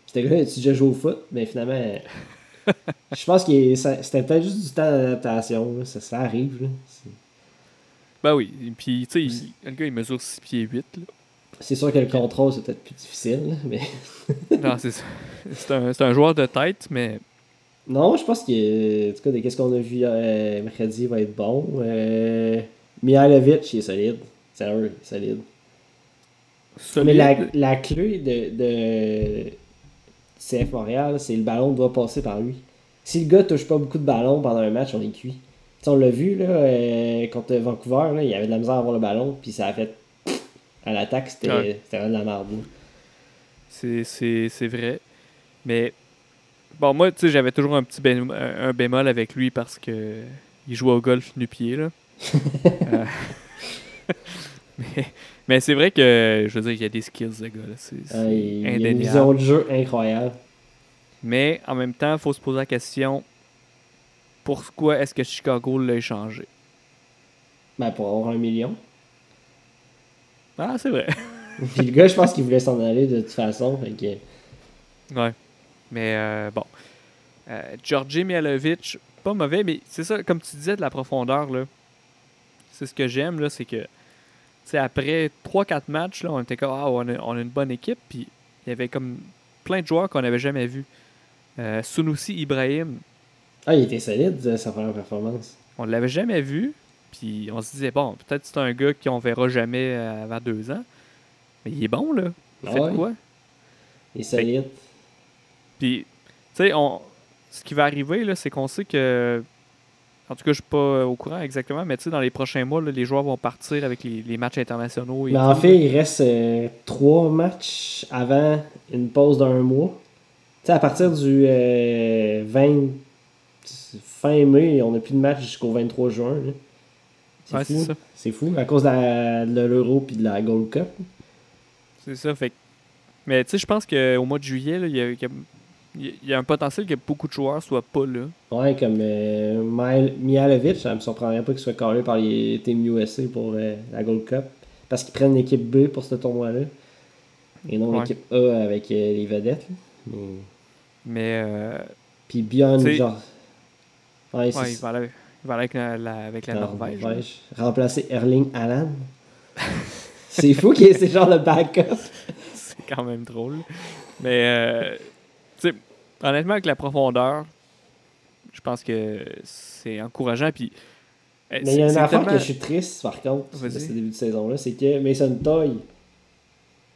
j'étais là, tu déjà joué au foot, mais finalement, euh, je pense que c'était peut-être juste du temps d'adaptation. Ça, ça arrive. là. Ben oui. Puis, tu sais, le gars, il mesure 6 pieds 8. Là. C'est sûr que le contrôle, c'est peut-être plus difficile, mais. non, c'est ça. C'est un, c'est un joueur de tête, mais Non, je pense que, en tout cas, de qu'est-ce qu'on a vu euh, mercredi, va être bon. Euh, Mihailovic, il est solide. Sérieux, il est solide. solide? Mais la, la clé de, de CF Montréal, c'est le ballon doit passer par lui. Si le gars touche pas beaucoup de ballons pendant un match, on est cuit. On l'a vu là, euh, contre Vancouver, là, il avait de la misère à avoir le ballon, puis ça a fait à l'attaque, c'était Ouais. de la merde. c'est vrai. Mais bon, moi, tu sais, j'avais toujours un petit bém- un, bémol avec lui parce que il jouait au golf nu-pied, là. Euh, mais mais c'est vrai que, je veux dire, il y a des skills, ce gars-là. C'est c'est Euh, il, il a une indéniable. vision de jeu incroyable. Mais en même temps, il faut se poser la question pourquoi est-ce que Chicago l'a échangé? Ben, pour avoir un million. Ah, c'est vrai. Puis le gars, je pense qu'il voulait s'en aller de toute façon. Fait que... Ouais. Mais euh, bon. Euh, Georgi Mialovic, pas mauvais, mais c'est ça, comme tu disais, de la profondeur, là. C'est ce que j'aime, là, c'est que, tu sais, après 3-4 matchs, là, on était comme, ah, on a, on a une bonne équipe, puis il y avait comme plein de joueurs qu'on n'avait jamais vus. Euh, Sunusi Ibrahim, Ah, il était solide, euh, sa première performance. on l'avait jamais vu, puis on se disait, bon, peut-être c'est un gars qu'on verra jamais avant deux ans, mais il est bon, là. Il Ah fait ouais? quoi? Il est solide. Puis, tu sais, on... ce qui va arriver, là, c'est qu'on sait que. En tout cas, je suis pas au courant exactement, mais tu sais, dans les prochains mois, là, les joueurs vont partir avec les, les matchs internationaux. Et Mais en tout, fait, il reste euh, trois matchs avant une pause d'un mois. Tu sais, à partir du euh, 20 fin mai, on n'a plus de match jusqu'au 23 juin. là. C'est Ouais, fou. c'est ça. C'est fou, à cause de la- de l'Euro puis de la Gold Cup. C'est ça. Fait Mais tu sais, je pense qu'au mois de juillet, il y, y a- il y a un potentiel que beaucoup de joueurs soient pas là. Ouais, comme euh, Mihal- Mihalovic, ça me surprendrait pas qu'il soit collé par les Team USA pour euh, la Gold Cup. Parce qu'ils prennent l'équipe B pour ce tournoi-là. Et non Ouais. l'équipe A avec euh, les vedettes. Mais- Mais euh, Puis Bjorn, genre. Ouais, il va aller, il va aller avec la, la- avec la la Norvège. là. Remplacer Erling Haaland. c'est fou qu'il y ait ces genres de backup. C'est quand même drôle. Mais, euh, honnêtement, avec la profondeur, je pense que c'est encourageant. Puis, euh, Mais il y a c'est- une c'est affaire tellement- que je suis triste, par contre, de ce début de saison-là, c'est que Mason Toy,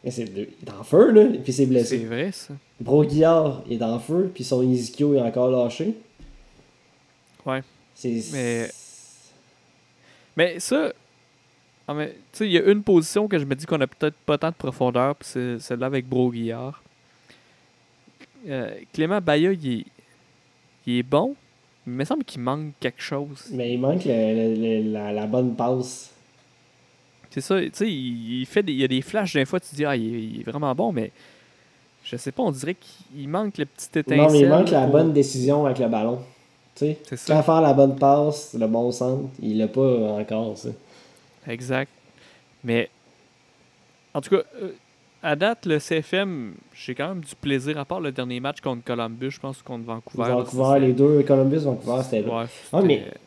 et c'est- il est en feu, là, puis c'est C'est blessé. vrai, ça. Broguillard il est en feu, puis son Izikyo est encore lâché. Ouais. C'est. Mais- Mais ça, ah, mais, tu sais, il y a une position que je me dis qu'on a peut-être pas tant de profondeur, puis c'est celle-là avec Broguillard. Euh, Clément Baya, il est, il est bon, mais il me semble qu'il manque quelque chose. Mais il manque le- le- le- la, la bonne passe. C'est ça, tu sais, il, il fait des, il y a des flashs d'un fois, tu te dis, ah, il, est- il est vraiment bon, mais je sais pas, on dirait qu'il manque le petit étincelle. Non, mais il manque la bonne décision avec le ballon. Tu sais, quand faire la bonne passe, le bon centre, il l'a pas encore, ça. Exact. Mais, en tout cas, euh, à date, le CFM, j'ai quand même du plaisir, à part le dernier match contre Columbus, je pense, contre Vancouver. Vancouver, les deux, Columbus, Vancouver, c'était. Ouais, Ah, mais- c'était-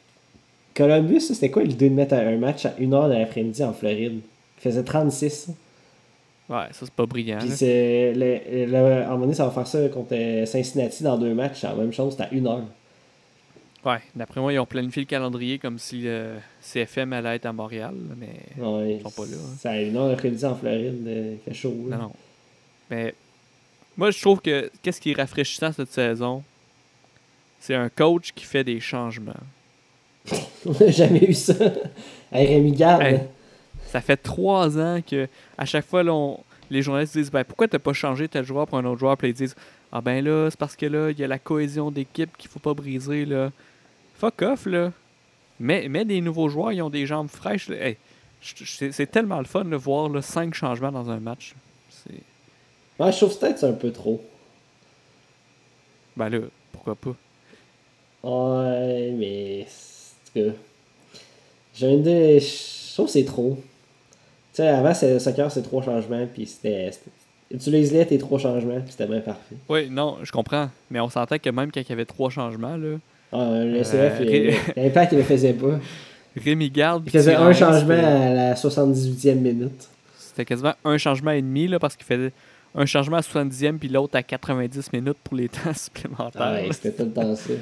Columbus, c'était quoi l'idée de mettre un match à 1h de l'après-midi en Floride? Il faisait 36. Ouais, ça, c'est pas brillant. Puis c'est. Le, le- à un moment donné, ça va faire ça contre Cincinnati dans deux matchs. La même chose, c'est à 1h. Ouais, d'après moi, ils ont planifié le calendrier comme si le CFM allait être à Montréal, mais Ouais, sont pas là, hein. C'est à 1h l'après-midi en Floride. euh, fait chaud. non, non. Mais moi, je trouve que qu'est-ce qui est rafraîchissant cette saison, c'est un coach qui fait des changements. On n'a jamais eu ça. Hey, Rémi Garde. Hey. Ça fait trois ans que à chaque fois, là, on- les journalistes disent ben, pourquoi t'as pas changé tel joueur pour un autre joueur? Puis ils disent Ah ben là, c'est parce que là, il y a la cohésion d'équipe qu'il faut pas briser. là. Fuck off, là. Mais, mais des nouveaux joueurs, ils ont des jambes fraîches. Hey, c'est tellement le fun de voir là, cinq changements dans un match. Ouais, je trouve peut-être que c'est un peu trop. Ben là, pourquoi pas? Ouais, mais. Cas. J'ai une idée. je- trouve que c'est trop. Tu sais, avant, c'est- le soccer, c'est trois changements, puis c'était. c'était- Utilise-les tes trois changements, puis c'était bien parfait. Oui, non, je comprends. Mais on sentait que même quand il y avait trois changements, là, Ah, le Euh, CF, il- Ré- l'impact, il le faisait pas. Rémi Garde. Il faisait un changement à la 78e minute. C'était quasiment un changement et demi, là, parce qu'il faisait un changement à 70e puis l'autre à 90 minutes pour les temps supplémentaires. Ah ouais, c'était tout le temps ça.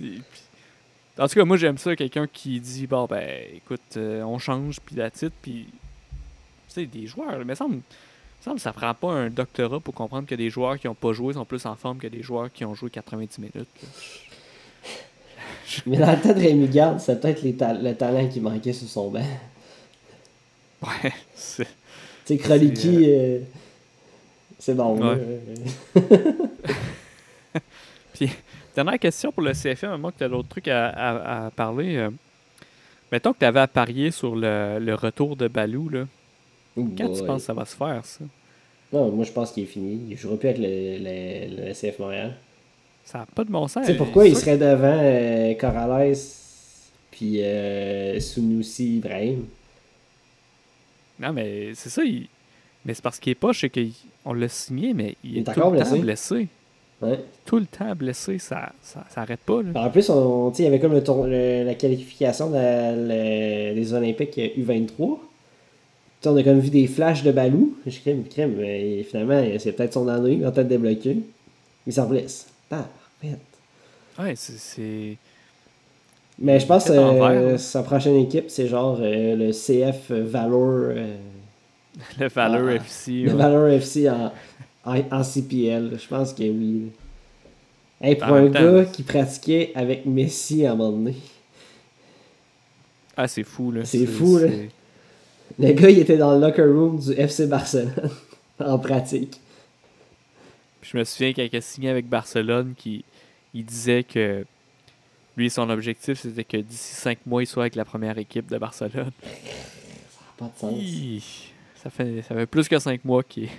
En tout cas, moi j'aime ça, quelqu'un qui dit bon ben écoute, euh, on change puis la titre puis tu sais des joueurs, mais ça me ça me ça prend pas un doctorat pour comprendre que des joueurs qui ont pas joué sont plus en forme que des joueurs qui ont joué 90 minutes. là. Mais dans le temps de Rémi Garde, c'est peut-être ta- le talent qui manquait sur son banc. Ouais, c'est Tu sais, Kroliki, euh, c'est bon. Ouais. là. Dernière question pour le CFM, à moins que tu as d'autres trucs à, à- à parler. euh. mettons que tu avais à parier sur le, le retour de Balou, là. Ouh, Quand tu penses que ça va se faire, ça? Non, moi je pense qu'il est fini. Il jouera plus avec le, le, le CF Montréal. Ça n'a pas de bon sens. Tu sais pourquoi il serait devant euh, Corrales puis euh, Sunusi Ibrahim? Non, mais c'est ça. il- Mais c'est parce qu'il est pas, sais qu'on l'a signé, mais il, Il est, est tout le temps blessé. blessé. Ouais. Tout le temps blessé, ça, ça, ça arrête pas. Là. En plus, on, il y avait comme le tour- le- la qualification de des Olympiques U23. Tu sais, on a comme vu des flashs de Balou. Je crème, crème. mais finalement, c'est peut-être son année, il va peut-être débloquer. Il s'en blesse. Parfait. Ouais, c'est-. Mais je pense que euh, sa prochaine équipe, c'est genre euh, le CF Valor. euh, Le Valeur Ah, FC. le ouais. Valor FC en, en, en CPL. Je pense que oui. Hey, pour un temps- gars qui pratiquait avec Messi à un moment donné. Ah, c'est fou, là. C'est fou, là. Le gars, il était dans le locker room du FC Barcelone en pratique. Puis je me souviens quand il a signé avec Barcelone, qui il disait que lui, son objectif, c'était que d'ici cinq mois, il soit avec la première équipe de Barcelone. Pas de sens. Hi, Ça fait, ça fait plus que cinq mois qu'il est,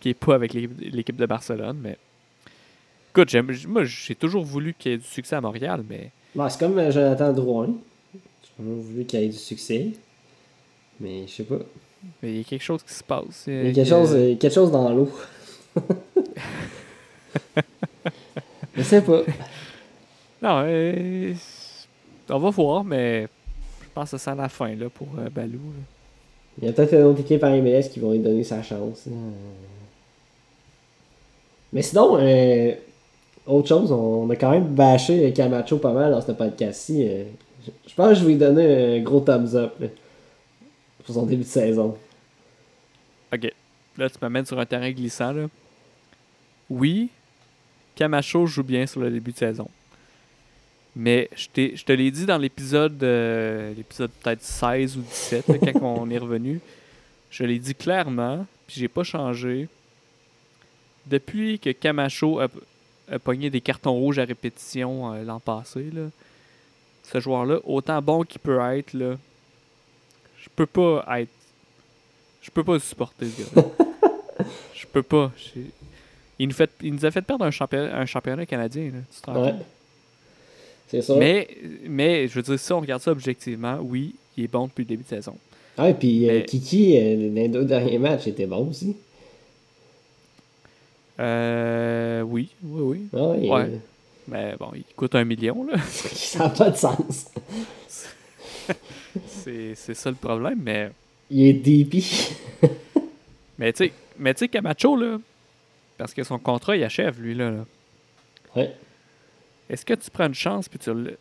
qu'il est pas avec l'équipe de Barcelone, mais. Écoute, moi, j'ai toujours voulu qu'il y ait du succès à Montréal, mais. Bon, c'est comme euh, Jonathan Drouin. J'ai toujours voulu qu'il ait du succès. Mais je sais pas. mais il y a quelque chose qui se passe. Il y a quelque chose, euh, quelque chose dans l'eau. je sais pas. Non, euh, on va voir, mais je pense que ça sent la fin là, pour euh, Balou. là. Il y a peut-être une autre équipe en MLS qui vont lui donner sa chance. là. Mais sinon, euh, autre chose, on a quand même bâché Camacho pas mal dans ce podcast-ci. euh. Je je pense que je vais lui donner un gros thumbs up là, pour son début de saison. Ok. Là, tu m'amènes sur un terrain glissant. Là. Oui, Camacho joue bien sur le début de saison. Mais je, te l'ai dit dans l'épisode euh, l'épisode peut-être 16 ou 17, là, quand on est revenu. Je l'ai dit clairement, puis j'ai pas changé. Depuis que Camacho a, a pogné des cartons rouges à répétition euh, l'an passé, là, ce joueur-là, autant bon qu'il peut être, là, je peux pas être. Je peux pas le supporter, ce gars Je peux pas. Il nous, fait, il nous a fait perdre un championnat, un championnat canadien, là, tu te rends Ouais. C'est ça. Mais, mais, je veux dire, si on regarde ça objectivement, oui, il est bon depuis le début de saison. Ouais, puis euh, Kiki, euh, les deux derniers matchs, était bon aussi. Euh, oui, oui, oui. Ouais, il- Ouais. Mais bon, il coûte un million, là. ça n'a pas de sens. C'est c'est ça le problème, mais... Il est DP. Mais tu sais, mais tu sais, Camacho, là, parce que son contrat, il achève, lui, là. là. Ouais. Est-ce que tu prends une chance puis tu le,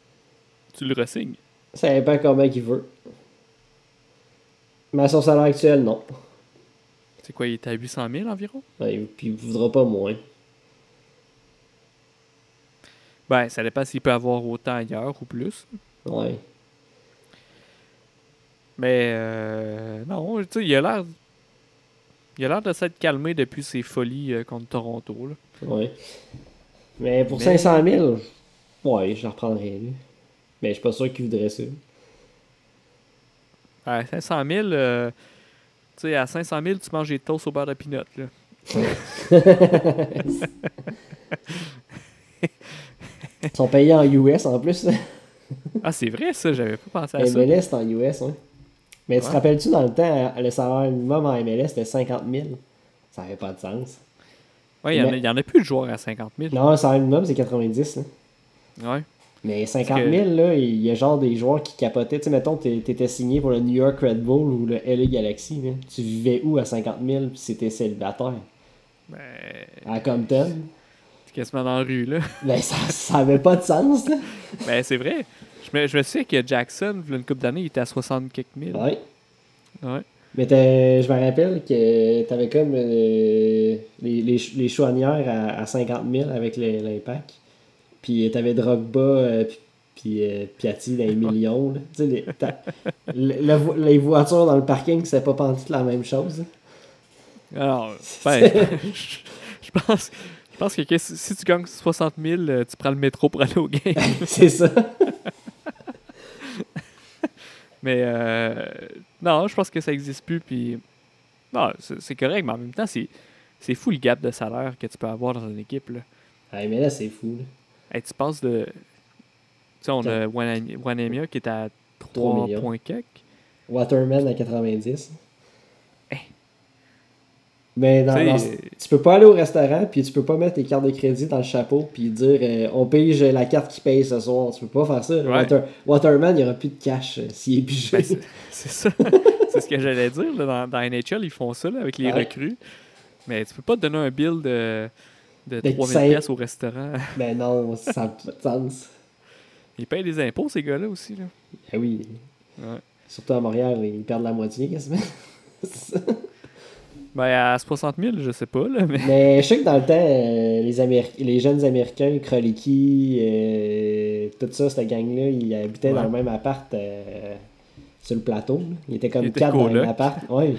tu le resignes? Ça dépend combien il veut. Mais à son salaire actuel, non. C'est quoi, il est à 800 000 environ? Ouais, puis il voudra pas moins. Ben, ça dépend s'il peut avoir autant ailleurs ou plus. Ouais. Mais euh, non, tu sais, il a l'air. Il a l'air de s'être calmé depuis ses folies euh, contre Toronto. Là. Ouais. Mais pour Mais- 500 000, ouais, je le reprendrais, lui. Mais je suis pas sûr qu'il voudrait ça. À 500 000, euh, tu sais, à 500 000, tu manges des toasts au beurre de pinot. Là. Ils sont payés en US en plus. Ah, c'est vrai ça, j'avais pas pensé à ça. MLS, en US, hein. Mais tu te rappelles-tu, dans le temps, le salaire minimum en MLS, c'était 50 000. Ça n'avait pas de sens. Ouais, il y, en a- en plus de joueurs à 50 000. Non, le salaire minimum, c'est 90. là. Ouais. Mais 50 que- 000, là, il y a genre des joueurs qui capotaient. Tu sais, mettons, t'é- t'étais signé pour le New York Red Bull ou le LA Galaxy. là. Tu vivais où à 50 000 puis c'était célibataire? Ben, À Compton? c'est quasiment dans la rue, là. Ben, ça, ça avait pas de sens, là. ben, c'est vrai. Je me, je me souviens que Jackson, une couple d'années, il était à 60 quelques mille. Ouais. Ouais. Mais je me rappelle que t'avais comme euh, les, les, les chouanières à, à 50 000 avec l'impact. Puis t'avais Drogba euh, puis- euh, Piatti dans les millions. là. Tu sais, les, t'as- le- le vo- les voitures dans le parking, c'est pas pantoute la même chose. Alors, ben, je, je pense, je pense que si, si tu gagnes 60 000, euh, tu prends le métro pour aller au game. c'est ça. Mais euh, non, je pense que ça existe plus. Puis non, c'est correct, mais en même temps, c'est c'est fou le gap de salaire que tu peux avoir dans une équipe. Là. Ah, mais là, c'est fou. là. Hey, tu passes de. Tu sais, on a Wan- Wanemia qui est à 3 millions. points quelques. Waterman à 90. Mais dans, sais, dans- tu peux pas aller au restaurant puis tu peux pas mettre tes cartes de crédit dans le chapeau puis dire euh, on paye j'ai la carte qui paye ce soir. Tu peux pas faire ça. Water- Waterman, il y aura plus de cash euh, s'il est pigé. Ben, c'est ça. c'est ce que j'allais dire. là, dans, dans NHL, ils font ça là, avec les Ouais. recrues. Mais tu peux pas te donner un bill de, de De 3000 cinq- pièces au restaurant. Mais non, ça n'a pas de sens. Ils payent des impôts, ces gars-là aussi. Là. Ah oui. Ouais. Surtout à Montréal, ils perdent la moitié quasiment. Ben, à 60 000, je sais pas. Là, mais... Mais je sais que dans le temps, euh, les, Améri- les jeunes Américains, Kroliki, euh, tout ça, cette gang-là, ils habitaient dans le même appart euh, sur le plateau. là. Ils étaient comme Ils quatre dans le même appart. Oui.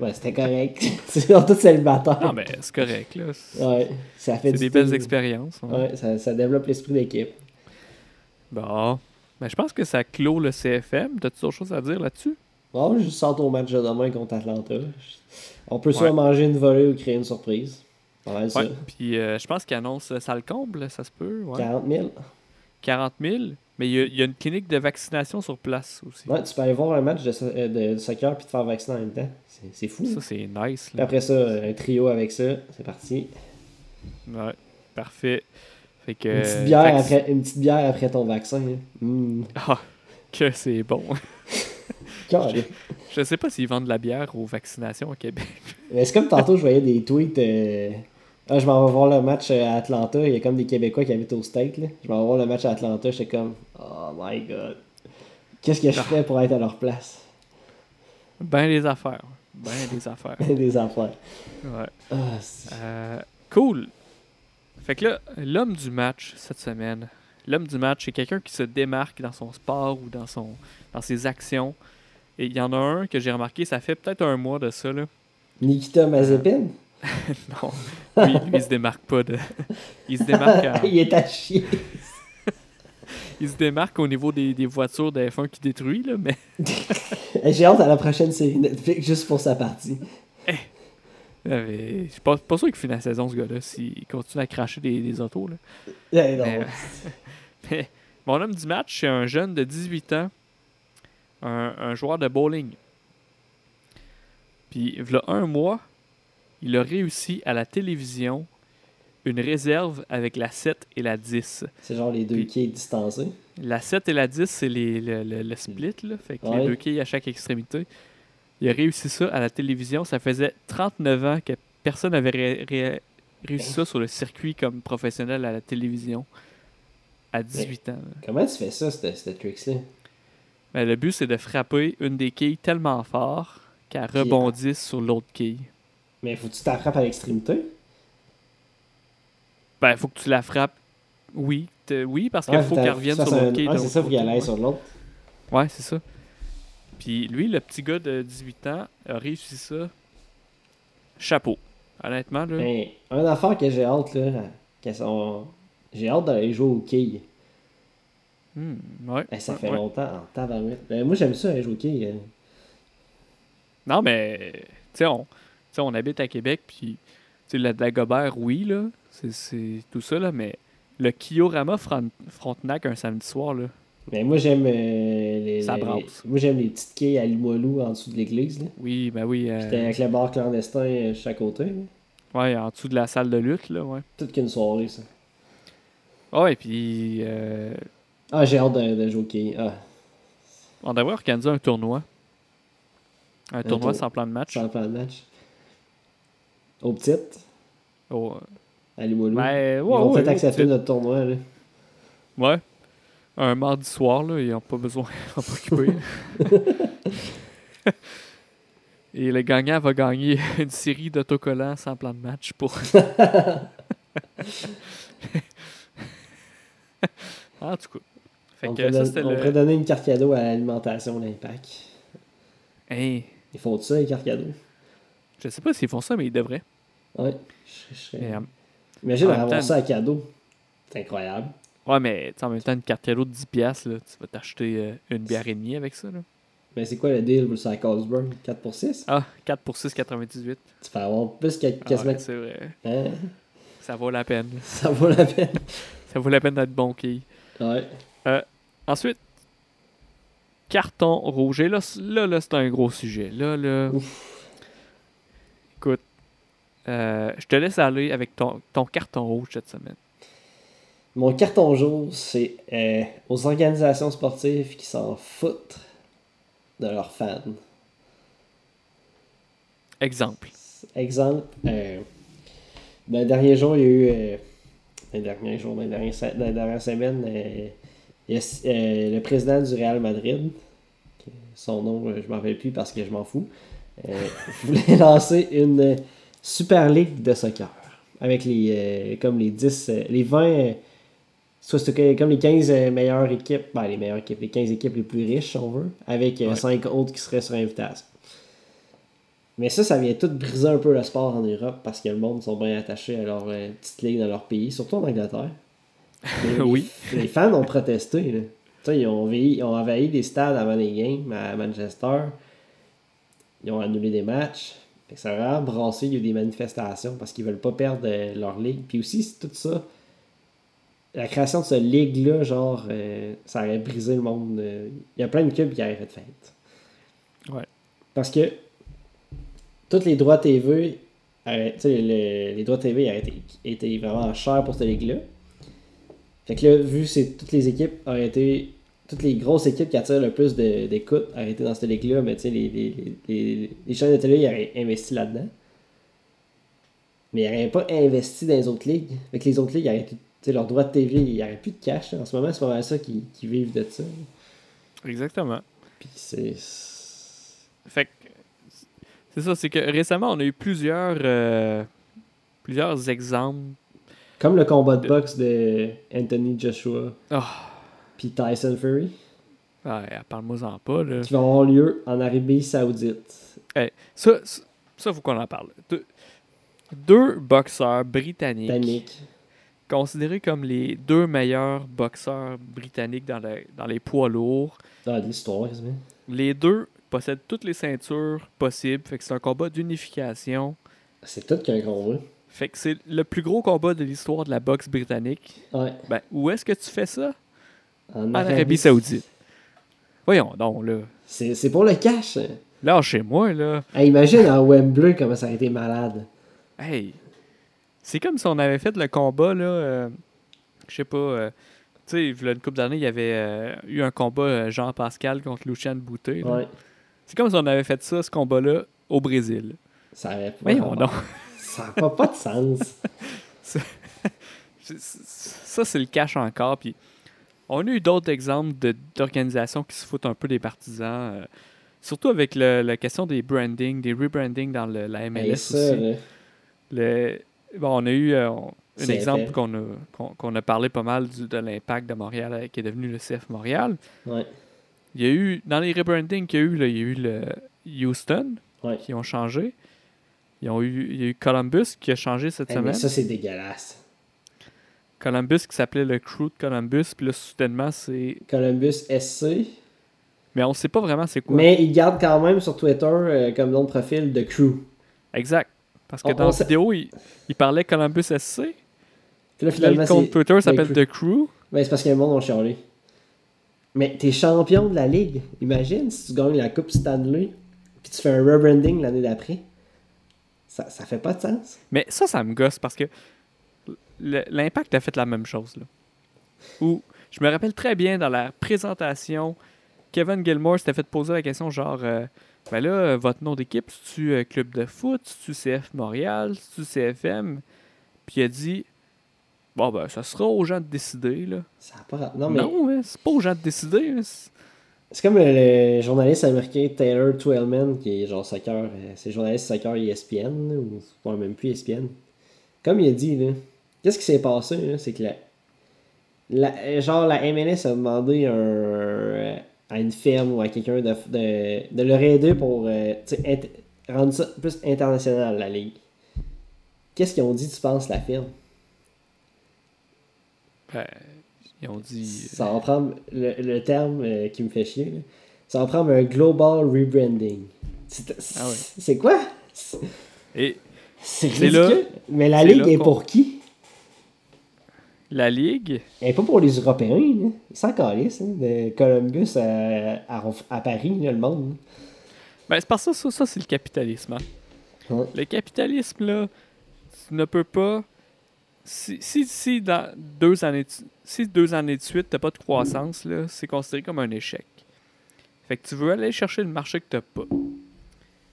Ouais, c'était correct. Ils sont tous célibataires. Non, mais c'est correct. là. Ouais, ça fait du des belles expériences. hein. Ouais, ça, ça développe l'esprit d'équipe. Bon. Ben, je pense que ça clôt le CFM. T'as-tu autre chose à dire là-dessus? Bon, je sors au match de demain contre Atlanta. On peut Ouais. soit manger une volée ou créer une surprise. Ça. Ouais. Puis euh, je pense qu'il annonce euh, ça le comble, ça se peut. Ouais. 40 000. 40 000. Mais il y, a, il y a une clinique de vaccination sur place aussi. Ouais, tu peux aller voir un match de, euh, de soccer puis te faire vacciner en même temps. C'est- fou. Ça, c'est nice. Là. après ça, un trio avec ça, c'est parti. Ouais. Parfait. Fait que. Une, petite bière vac- après, une petite bière après ton vaccin. hein. Mmh. Ah, que c'est bon. Je sais pas s'ils vendent de la bière aux vaccinations au Québec. C'est comme tantôt, je voyais des tweets. euh, Ah, je m'en vais voir le match à Atlanta. Il y a comme des Québécois qui habitent au State. Là. Je m'en vais voir le match à Atlanta. J'étais comme, oh my god. Qu'est-ce que je Ah. ferais pour être à leur place? Ben des affaires. Ben des affaires. des affaires. Ouais. Ah, Euh, cool. Fait que là, l'homme du match cette semaine, l'homme du match, c'est quelqu'un qui se démarque dans son sport ou dans, son, dans ses actions. Et il y en a un que j'ai remarqué, ça fait peut-être un mois de ça. Là. Nikita Mazepin? Non, lui, lui, il se démarque pas de. Il se démarque, en- il est à chier. il se démarque au niveau des, des voitures de F1 qui détruit, là, mais J'ai hâte à la prochaine série Netflix juste pour sa partie. Euh, mais Je suis pas, pas sûr qu'il finisse la saison, ce gars-là, s'il continue à cracher des, des autos. Là. Eh non. Mais, mais mon homme du match, c'est un jeune de 18 ans, un, un joueur de bowling. Puis, il y a un mois, il a réussi à la télévision une réserve avec la 7 et la 10. C'est genre les deux Puis- quais distancés. La 7 et la 10, c'est les- le, le- le split, là, fait que Ouais. les deux quilles à chaque extrémité. Il a réussi ça à la télévision. Ça faisait 39 ans que personne n'avait ré- ré- réussi ça sur le circuit comme professionnel à la télévision à 18 ans. là. Comment tu fais ça, cette, cette trick-là? Ben, le but, c'est de frapper une des quilles tellement fort qu'elle rebondisse sur l'autre quille. Mais faut que tu t'attrapes à l'extrémité? Ben, faut que tu la frappes. Oui, oui parce qu'il Ouais, faut qu'elle revienne sur l'autre quille. Ouais, c'est ça, faut côté, aille sur l'autre. Ouais, c'est ça. Puis lui, le petit gars de 18 ans, a réussi ça. Chapeau. Honnêtement, là. Mais un affaire que j'ai hâte, là, qu'elles sont- j'ai hâte d'aller jouer au quilles. Hmm, ouais, Eh, ça ouais, fait ouais. longtemps en tabarouette. Ben, moi, j'aime ça, jouer au euh. Non, mais, tu sais, on, on habite à Québec, puis, tu sais, le Dagobert, oui, là, c'est- tout ça, là, mais le Kiorama Fron- Frontenac un samedi soir, là, Mais moi, j'aime euh, les, Ça les- brasse. Moi, j'aime les petites quilles à Limoilou en dessous de l'église. là. Oui, ben oui. euh, Puis avec le bar clandestin euh, à côté. là. ouais, en dessous de la salle de lutte, là, ouais. Toute qu'une soirée, ça. Ouais, et puis euh, Ah, j'ai hâte de, de jouer au quilles. Ah, on devrait organiser un tournoi. Un, tournoi tour- sans plan de match. sans plan de match. Aux petites, Oh, à Limoilou. ben, ouais, Ils vont ouais, peut-être ouais, accepter notre tournoi. Là. Ouais. Un mardi soir, là, ils n'ont pas besoin, pas occupés. Et le gagnant va gagner une série d'autocollants sans plan de match pour. en tout cas. Fait on, que pourrait ça, don- c'était on le. pourrait donner une carte cadeau à l'alimentation l'Impact. Hey, Ils font ça, les cartes cadeaux? je sais pas s'ils font ça, mais ils devraient. Ouais. Je- je serais- Mais, euh, Imagine avoir temps- ça à cadeau. C'est incroyable. ouais, mais en même temps, une carte cadeau de 10$, piastres, là, tu vas t'acheter euh, une bière et demie avec ça. Là. Mais c'est quoi le deal sur la Carlsberg? 4 pour 6? Ah, 4 pour 6,98. Tu peux avoir plus que Ah, quasiment. ouais, c'est vrai. Hein? Ça vaut la peine. Ça vaut la peine. Ça vaut la peine d'être bon quille. Ouais. Ensuite, carton rouge. Et là, là, là c'est un gros sujet. Là, là. Écoute, euh, je te laisse aller avec ton, ton carton rouge cette semaine. Mon carton jaune, c'est euh, aux organisations sportives qui s'en foutent de leurs fans. Exemple. Exemple, euh, dans les derniers jours, il y a eu. dans les derniers jours, dans les dernières, se- dans les dernières semaines, euh, euh, le président du Real Madrid, son nom, euh, je ne m'en rappelle plus parce que je m'en fous, euh, voulait lancer une Super Ligue de soccer. Avec les, comme les 10, euh, les 20, euh, soit comme les 15 euh, meilleures équipes, ben, les meilleures équipes, les 15 équipes les plus riches, si on veut, avec Ouais. 5 autres qui seraient sur invitation. Mais ça, ça vient tout briser un peu le sport en Europe parce que le monde sont bien attachés à leur petite ligue dans leur pays, surtout en Angleterre. Oui. Les, fans ont protesté. Là. Ils, ont ils ont envahi des stades avant les games à Manchester. Ils ont annulé des matchs. Fait que ça a vraiment brassé. Il y a eu des manifestations parce qu'ils veulent pas perdre euh, leur ligue. Puis aussi, c'est tout ça. La création de ce ligue-là, genre, euh, ça aurait brisé le monde. euh. Il y a plein de clubs qui auraient fait fête. Ouais. Parce que tous les droits TV, auraient- les droits TV auraient été, été vraiment chers pour cette ligue-là. Fait que là, vu que c'est toutes les équipes auraient été. Toutes les grosses équipes qui attirent le plus d'écoute auraient été dans cette ligue-là, mais tu sais, les, les, les, les chaînes de télé ils auraient investi là-dedans. Mais ils n'auraient pas investi dans les autres ligues. Fait que les autres ligues auraient tout- tu sais, leurs droits de TV, il n'y aurait plus de cash. là. En ce moment, c'est pas mal ça qui, qui vivent de ça. Exactement. Puis c'est. Fait que, c'est ça, c'est que récemment, on a eu plusieurs, euh, plusieurs exemples. Comme le combat de boxe de Anthony Joshua Ah, puis Tyson Fury, ouais, parle-moi-en pas, là. qui vont avoir lieu en Arabie Saoudite. Ça, ça, ça, faut qu'on en parle. Deux, deux boxeurs britanniques considérés comme les deux meilleurs boxeurs britanniques dans, le- dans les poids lourds. Dans l'histoire, quasiment. Les deux possèdent toutes les ceintures possibles. Fait que c'est un combat d'unification. C'est tout qu'un combat. Fait que c'est le plus gros combat de l'histoire de la boxe britannique. Ouais. Ben, où est-ce que tu fais ça? En En Arabie Saoudite. Voyons donc, là. C'est pour le cash. hein. Là, chez moi, là. Hey, imagine en Wembley comment ça a été malade. Hey. C'est comme si on avait fait le combat, là. euh, je sais pas. euh, tu sais, une couple d'années, il y avait euh, eu un combat Jean-Pascal contre Lucian Boutet. Ouais. C'est comme si on avait fait ça, ce combat-là, au Brésil. Ça aurait pas Voyons donc. Ça n'a pas, de sens. Ça, c'est le cash encore. Puis on a eu d'autres exemples d'organisations qui se foutent un peu des partisans. euh, surtout avec le- la question des branding, des rebranding dans le- la MLS Hey, ça, aussi. là, Le- bon, on a eu euh, un exemple qu'on a, parlé pas mal du- de l'impact de Montréal euh, qui est devenu le CF Montréal. ouais. Il y a eu, dans les rebranding qu'il y a eu, là, il y a eu le Houston Ouais. qui ont changé. Ils ont eu, il y a eu Columbus qui a changé cette Hey, mais semaine. ça, c'est dégueulasse. Columbus qui s'appelait le Crew de Columbus, puis là, soudainement, c'est. Columbus SC. Mais on sait pas vraiment c'est quoi. Mais ils gardent quand même sur Twitter euh, comme nom de profil de Crew. Exact. Parce que On- dans on la vidéo, il, il parlait Columbus SC. Puis là, là, le finalement, compte c'est. Twitter s'appelle. The Crew. Ben, c'est parce que le monde ont chialé. Mais t'es champion de la ligue. Imagine si tu gagnes la Coupe Stanley, puis tu fais un rebranding l'année d'après. Ça, ça fait pas de sens. Mais ça, ça me gosse parce que l'impact a fait la même chose. Là. Où je me rappelle très bien dans la présentation, Kevin Gilmore s'était fait poser la question genre euh, Ben là, euh, votre nom d'équipe, c'est-tu euh, Club de foot, c'est-tu CF Montréal, c'est-tu CFM Puis il a dit Bon, ben, ça sera aux gens de décider. Là. Ça a pas... Non, Non, mais hein, c'est pas aux gens de décider. hein, c'est- comme le, journaliste américain Taylor Twellman, qui est genre soccer, euh, c'est journaliste soccer ESPN, ou ouais, même plus ESPN. Comme il a dit, là, qu'est-ce qui s'est passé, c'est que la, genre la MLS a demandé un- à une firme ou à quelqu'un de, de, de leur aider pour euh, rendre ça plus international, la ligue. Qu'est-ce qu'ils ont dit, tu penses, la firme? Ben, ils ont dit. Ça va prendre le, le terme euh, qui me fait chier. là. Ça va prendre un global rebranding. C'est Ah quoi? C'est Et ridicule. Mais la ligue est pour qui? la Ligue, Elle est pas pour les Européens. Là. Ils s'en calissent, hein, de Columbus à, à, à Paris, là, le monde. ben, c'est parce que ça, ça, ça, c'est le capitalisme. hein. Le capitalisme, là, tu ne peux pas. Si, si, si dans deux années de, si deux années de suite, tu n'as pas de croissance, là, c'est considéré comme un échec. Fait que tu veux aller chercher le marché que tu n'as pas.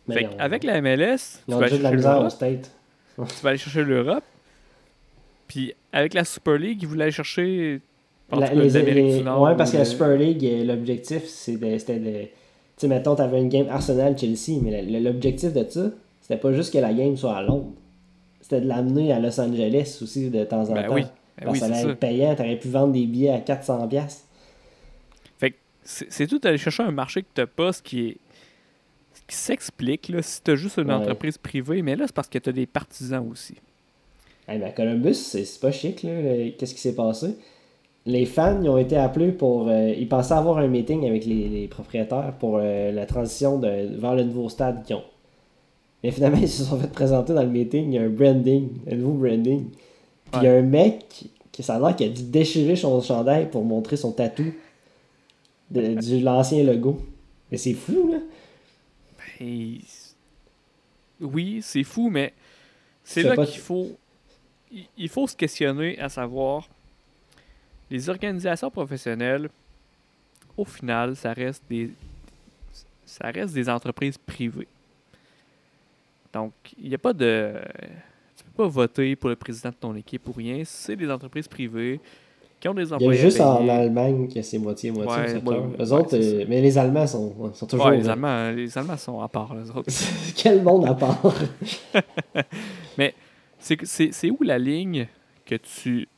Mais Fait non, avec la MLS, tu vas, la misère State. tu vas aller chercher l'Europe. Puis avec la Super League, ils voulaient aller chercher. La- les- les- du Nord ouais, parce que la Super League, euh, l'objectif, c'était de. Tu sais, mettons, t'avais une game Arsenal-Chelsea, mais l'objectif de ça, c'était pas juste que la game soit à Londres. C'était de l'amener à Los Angeles aussi de temps en Ben temps. oui, ben Parce oui, que ça allait être payant, t'aurais pu vendre des billets à 400$. piastres. Fait que c'est tout aller chercher un marché que t'as pas, ce qui est. qui s'explique, là, si t'as juste une Ouais. entreprise privée, mais là, c'est parce que t'as des partisans aussi. Hey, ben, Columbus, c'est pas chic, là. Qu'est-ce qui s'est passé? Les fans, ils ont été appelés pour. euh, ils pensaient avoir un meeting avec les, les propriétaires pour euh, la transition de, vers le nouveau stade qu'ils ont. Mais finalement, ils se sont fait présenter dans le meeting, il y a un branding, un nouveau branding. Puis il y a un mec qui ça a l'air qu'il a dû déchirer son chandail pour montrer son tatou de, du l'ancien logo. Mais c'est fou, là. Ben, oui, c'est fou, mais c'est là qu'il faut. Il faut se questionner à savoir. Les organisations professionnelles, au final, ça reste des. Ça reste des entreprises privées. Donc, il n'y a pas de. Tu peux pas voter pour le président de ton équipe ou rien. C'est des entreprises privées qui ont des Il y a employés. juste en. Allemagne que c'est moitié-moitié. Ouais, ouais, autres, euh, mais les Allemands sont, sont toujours. Les. Allemands, les Allemands sont à part, les autres. Quel monde à part? C'est c'est où la ligne que tu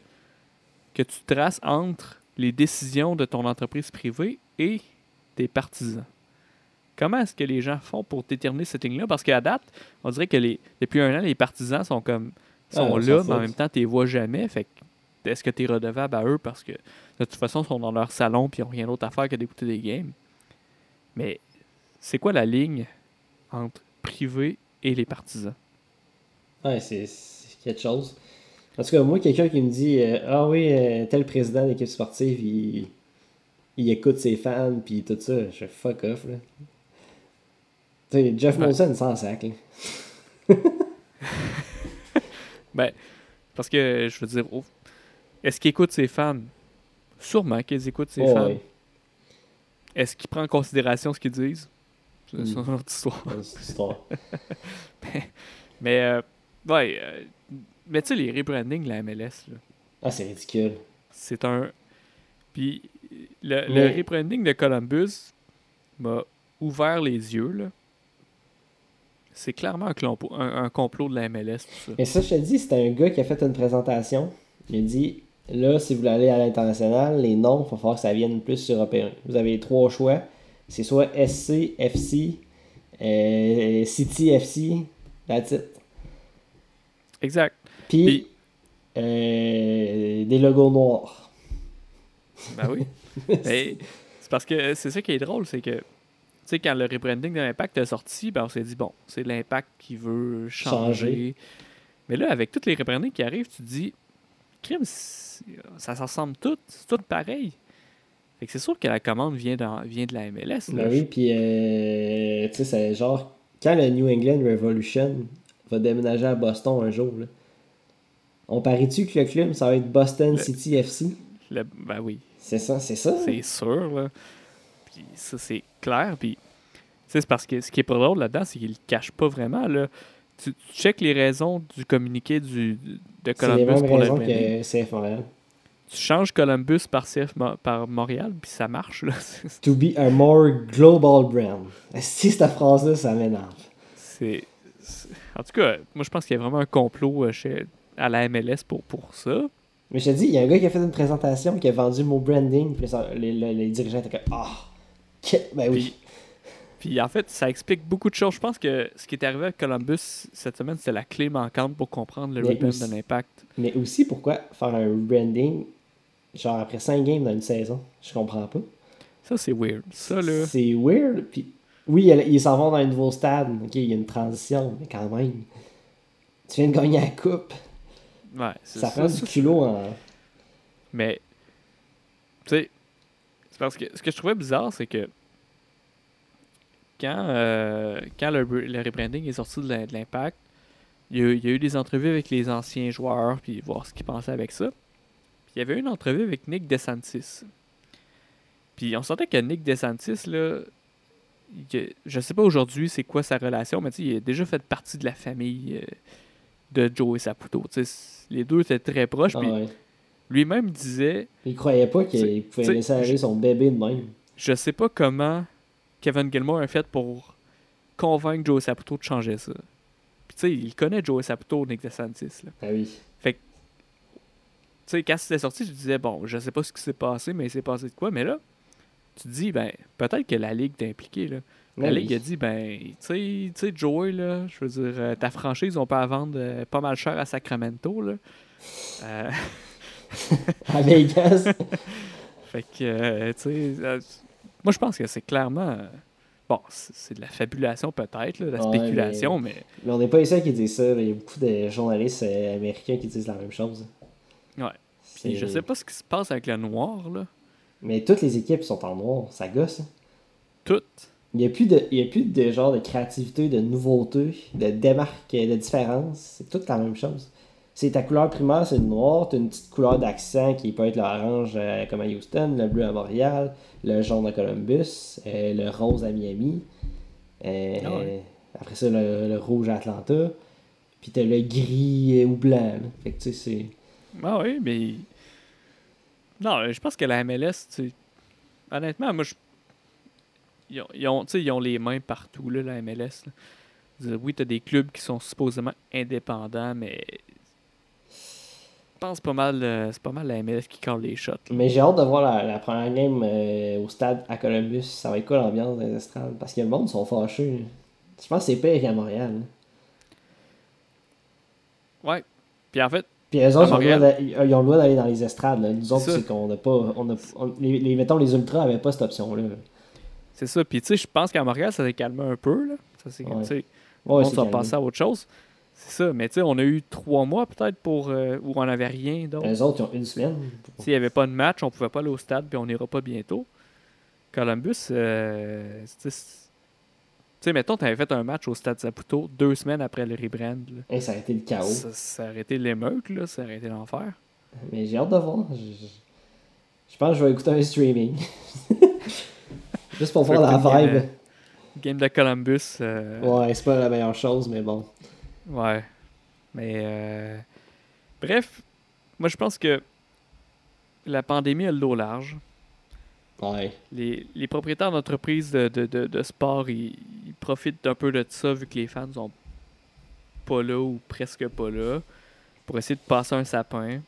que tu traces entre les décisions de ton entreprise privée et tes partisans? Comment est-ce que les gens font pour déterminer cette ligne-là? Parce qu'à date, on dirait que les, depuis un an, les partisans sont comme sont Ah, là, mais en même temps, tu les vois jamais. Fait que est-ce que tu es redevable à eux parce que de toute façon, ils sont dans leur salon et ils n'ont rien d'autre à faire que d'écouter des games? Mais c'est quoi la ligne entre privé et les partisans? Ouais, c'est quelque chose. En tout cas, moi, quelqu'un qui me dit euh, Ah oui, euh, tel président d'équipe sportive, il, il écoute ses fans, puis tout ça. Je fais fuck off, là. Jeff Ouais. Molson, sans sac, là. Ben, parce que, je veux dire, oh, est-ce qu'il écoute ses fans? Sûrement qu'ils écoutent ses Oh, fans. Est-ce qu'il prend en considération ce qu'ils disent? C'est Mm. c'est une autre histoire. Une histoire. Mais, euh, ouais, euh, mais tu sais, les rebrandings de la MLS, là, Ah, c'est ridicule. c'est un. Puis, le, rebranding de Columbus m'a ouvert les yeux, là. C'est clairement un, un, un complot de la MLS, tout ça. Mais ça, je te dis, c'était un gars qui a fait une présentation. Il a dit Là, si vous voulez aller à l'international, les noms, il va falloir que ça vienne plus européen. Vous avez trois choix. C'est soit SC, FC, euh, City FC, that's it. Exact. Puis, Puis- euh, des logos noirs. Ben oui. Mais c'est parce que c'est ça qui est drôle, c'est que, sais, quand le rebranding de l'Impact est sorti, ben on s'est dit, bon, c'est l'Impact qui veut changer. Changer. Mais là, avec tous les rebrandings qui arrivent, tu te dis, crime, ça s'en ressemble tout, c'est tout pareil. Fait Fait que c'est sûr que la commande vient, dans- vient de la MLS. là. Ben oui, puis euh, tu sais, c'est genre, quand le New England Revolution va déménager à Boston un jour, là, on parie-tu que le club, ça va être Boston Le- City FC? Le- ben oui, C'est ça, c'est ça? c'est sûr. Là. Puis ça, c'est clair. Puis, c'est parce que ce qui est pas drôle là-dedans, c'est qu'il le cache pas vraiment. Là. Tu, tu checkes les raisons du communiqué du, de Columbus pour le que CF Montréal. Tu changes Columbus par, CF par Montréal, puis ça marche. Là. To be a more global brand. Si cette phrase-là, ça m'énerve. C'est, En tout cas, moi, je pense qu'il y a vraiment un complot euh, chez, à la MLS pour, pour ça. Mais je te dis, il y a un gars qui a fait une présentation qui a vendu le mot branding, puis les, les- les dirigeants étaient comme Ah! ben oui. Puis en fait, ça explique beaucoup de choses. Je pense que ce qui est arrivé à Columbus cette semaine, c'était la clé manquante pour comprendre le rebrand de l'impact. Mais aussi, pourquoi faire un branding, genre après 5 games dans une saison? Je comprends pas. Ça, c'est weird. Ça, là. C'est weird. Puis, oui, ils s'en vont dans un nouveau stade. Ok, il y a une transition, mais quand même. Tu viens de gagner la coupe. Ouais, c'est Ça prend du culot en. Mais, tu sais, c'est parce que ce que je trouvais bizarre, c'est que quand, euh, quand le, le rebranding est sorti de l'im- de l'impact, il y, a, il y a eu des entrevues avec les anciens joueurs, puis voir ce qu'ils pensaient avec ça. Puis il y avait une entrevue avec Nick DeSantis. Puis on sentait que Nick DeSantis, là, il- je sais pas aujourd'hui c'est quoi sa relation, mais tu sais, il a déjà fait partie de la famille euh, de Joe et Saputo. Tu sais, les deux étaient très proches, Ah puis ouais. Lui-même disait Il croyait pas qu'il pouvait laisser aller son bébé de même. Je sais pas comment Kevin Gilmore a fait pour convaincre Joe Saputo de changer ça. Puis tu sais, il connaît Joe Saputo, Nick DeSantis. Là. Ah oui. Tu sais, quand c'était sorti, je disais, bon, je sais pas ce qui s'est passé, mais il s'est passé de quoi. Mais là, tu te dis, ben, peut-être que la Ligue est impliquée. Là. La Ouais, Ligue a dit, ben, tu sais, tu sais, Joey, là, je veux dire, euh, ta franchise, on peut la vendre euh, pas mal cher à Sacramento. Là. Euh, À Vegas. Fait que, euh, tu sais, euh, moi je pense que c'est clairement. euh, bon, c'est de la fabulation peut-être, de la Ouais, spéculation, mais. Mais on n'est pas les seuls qui disent ça. Il y a beaucoup de journalistes américains qui disent la même chose. Ouais. Puis je sais pas ce qui se passe avec le noir, là. Mais toutes les équipes sont en noir. Ça gosse. hein. Toutes. Il n'y a, plus de- il y a plus de genre de créativité, de nouveauté, de démarque, de différence. C'est tout la même chose. C'est ta couleur primaire, c'est le noir. Tu as une petite couleur d'accent qui peut être l'orange euh, comme à Houston, le bleu à Montréal, le jaune à Columbus, euh, le rose à Miami. euh, Ah ouais. Après ça, le, le rouge à Atlanta. Puis tu as le gris ou blanc. là. Fait que tu sais, c'est. Ah oui, mais. Non, je pense que la MLS, tu honnêtement, moi, je. Ils ont, ils ont, tu sais, ils ont les mains partout, là, la MLS. là. Oui, t'as des clubs qui sont supposément indépendants, mais. Je pense pas mal, euh, c'est pas mal la MLS qui colle les shots. là. Mais j'ai hâte de voir la, la première game euh, au stade à Columbus. Ça va être quoi l'ambiance des estrades? Parce que le monde sont fâchés. Je pense que c'est pire qu'à Montréal. là. Ouais. Puis en fait, Puis eux autres, ils ont le droit d'aller dans les estrades. Là. Nous autres, C'est qu'on n'a pas. On a, on- les, les- mettons, les Ultras n'avaient pas cette option-là. C'est ça. Puis, tu sais, je pense qu'à Montréal, ça s'est calmé un peu. Là. Ça, c'est, Ouais. Ouais, on calme. passer à autre chose. C'est ça. Mais, tu sais, on a eu trois mois peut-être pour euh, où on n'avait rien d'autre. Eux autres, ils ont une semaine. S'il n'y avait pas de match, on pouvait pas aller au stade puis on n'ira pas bientôt. Columbus, euh, tu sais, mettons, tu avais fait un match au stade Saputo deux semaines après le rebrand. Et ça a été le chaos. Ça, ça aurait été l'émeute, là. Ça aurait été l'enfer. Mais j'ai hâte de voir. Je, je- je pense que je vais écouter un streaming. Juste pour voir la vibe. Game de Columbus. euh, Ouais, c'est pas la meilleure chose, mais bon. Ouais. Mais euh, bref, moi je pense que la pandémie a le dos large. Ouais. Les, les propriétaires d'entreprises de, de, de, de sport, ils, ils profitent un peu de ça vu que les fans sont pas là ou presque pas là pour essayer de passer un sapin.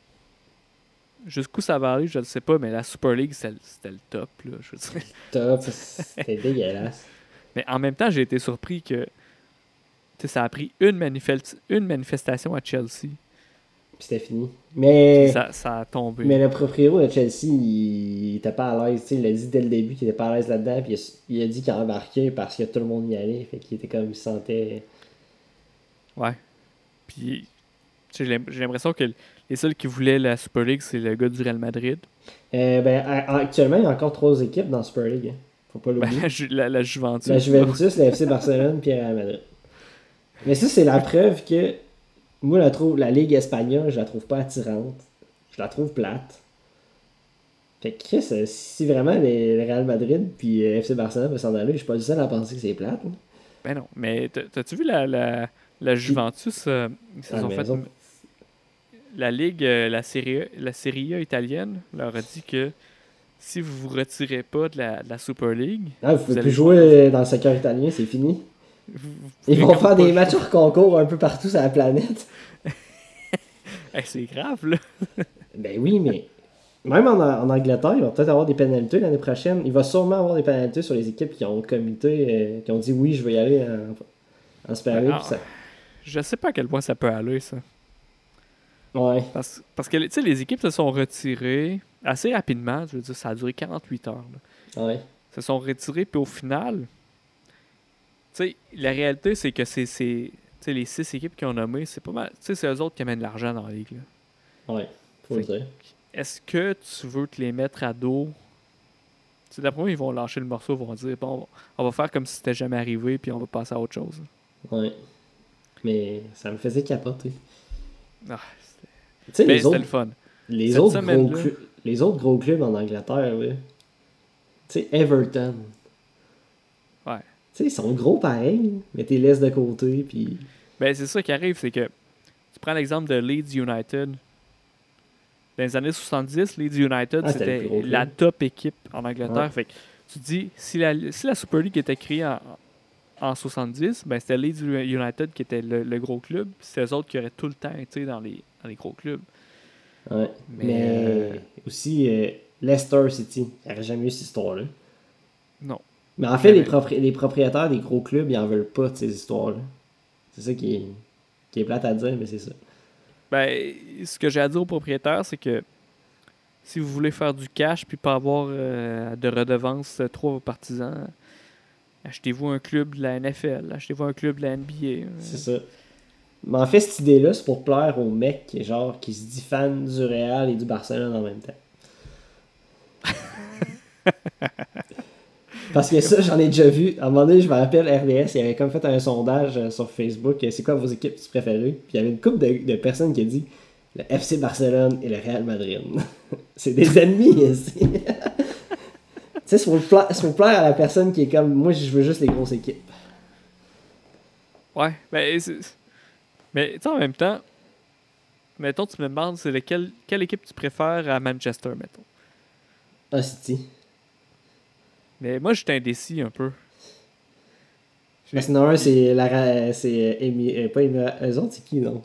Jusqu'où ça va aller, je ne sais pas, mais la Super League, c'était le- c'était le top. Là, je veux dire. Top. C'était dégueulasse. Mais en même temps, j'ai été surpris que ça a pris une, manifest- une manifestation à Chelsea. Puis c'était fini. Mais. Ça, ça a tombé. Mais le propriétaire de Chelsea, il, il était pas à l'aise. Il a dit dès le début qu'il était pas à l'aise là-dedans. Puis il a, il a dit qu'il embarquait parce que tout le monde y allait. Fait qu'il était comme il se sentait. Ouais. Puis, j'ai l'im- j'ai l'impression que les seuls qui voulaient la Super League, c'est le gars du Real Madrid. Euh, ben, a- actuellement, il y a encore trois équipes dans Super League. hein. Faut pas Ben, l'oublier. la, Ju- la, la Juventus. La Juventus, la FC Barcelone, puis Real Madrid. Mais ça, c'est la preuve que moi, la, trouve, la Ligue espagnole, je la trouve pas attirante. Je la trouve plate. Fait que Chris, euh, si vraiment les, le Real Madrid puis euh, FC Barcelone veulent s'en aller, je suis pas le seul à penser que c'est plate. hein. Ben non, mais t'as- t'as-tu vu la, la, la Juventus euh, Ils se la sont fait. La Ligue, euh, la Serie, A, la Serie A italienne leur a dit que si vous vous retirez pas de la, de la Super League, Ah, vous pouvez Vous plus allez jouer dans le soccer italien, c'est fini. Ils vont faire des matchs hors concours un peu partout sur la planète. Hey, c'est grave, là. Ben oui, mais même en, en Angleterre, il va peut-être avoir des pénalités l'année prochaine. Il va sûrement avoir des pénalités sur les équipes qui ont comité, euh, qui ont dit oui, je vais y aller en, en Super League. Ah. ça- Je sais pas à quel point ça peut aller, ça. Ouais. Parce, parce que tu sais, les équipes se sont retirées assez rapidement. Je veux dire, ça a duré 48 heures. là. Ouais. se sont retirées, puis au final, sais, la réalité, c'est que c'est, c'est les six équipes qui ont nommé, c'est pas mal. Tu sais, c'est eux autres qui amènent l'argent dans la ligue. là. Ouais. Faut le dire. Est-ce que tu veux te les mettre à dos? Sais, D'après moi, ils vont lâcher le morceau, ils vont dire bon, on va faire comme si c'était jamais arrivé, puis on va passer à autre chose. Ouais. Mais ça me faisait capoter. Ah, mais les c'était autres, le fun. les, cette autres gros les autres gros clubs en Angleterre, là. Tu sais, Everton. Sais, ils sont gros pareil, mais t'es laisses de côté, puis. Ben, c'est ça qui arrive, c'est que tu prends l'exemple de Leeds United. Dans les années 70, Leeds United, Ah, c'était la top équipe en Angleterre. Ouais. Fait que tu te dis, si la, si la Super League était créée en, en 70, ben c'était Leeds United qui était le, le gros club. C'est eux autres qui auraient tout le temps été dans les, dans les gros clubs. Ouais. Mais, Mais, euh, aussi, euh, Leicester City. Il n'y aurait jamais eu cette histoire-là. Non. Mais en fait, les, propri- les propriétaires des gros clubs, ils en veulent pas de ces histoires-là. C'est ça qui est, qui est plate à dire, mais c'est ça. Ben, ce que j'ai à dire aux propriétaires, c'est que si vous voulez faire du cash puis pas avoir euh, de redevances euh, trop à vos partisans, achetez-vous un club de la NFL, achetez-vous un club de la NBA. euh, C'est ça. Mais en fait, cette idée-là, c'est pour plaire au mec qui, genre, qui se dit fan du Real et du Barcelone en même temps. Parce que ça, j'en ai déjà vu. À un moment donné, je me rappelle, RDS, il avait comme fait un sondage euh, sur Facebook. euh, C'est quoi vos équipes préférées? Puis il y avait une couple de, de personnes qui a dit le FC Barcelone et le Real Madrid. c'est des ennemis ici. tu sais, c'est pour, plaire à la personne qui est comme moi, je veux juste les grosses équipes. Ouais, c'est- mais tu en même temps, mettons, tu me demandes, c'est lequel, quelle équipe tu préfères à Manchester, mettons? Ah, City. Mais moi, j'étais indécis un peu. Un, c'est la c'est Émi- euh, pas Émi- eux autres, c'est qui non?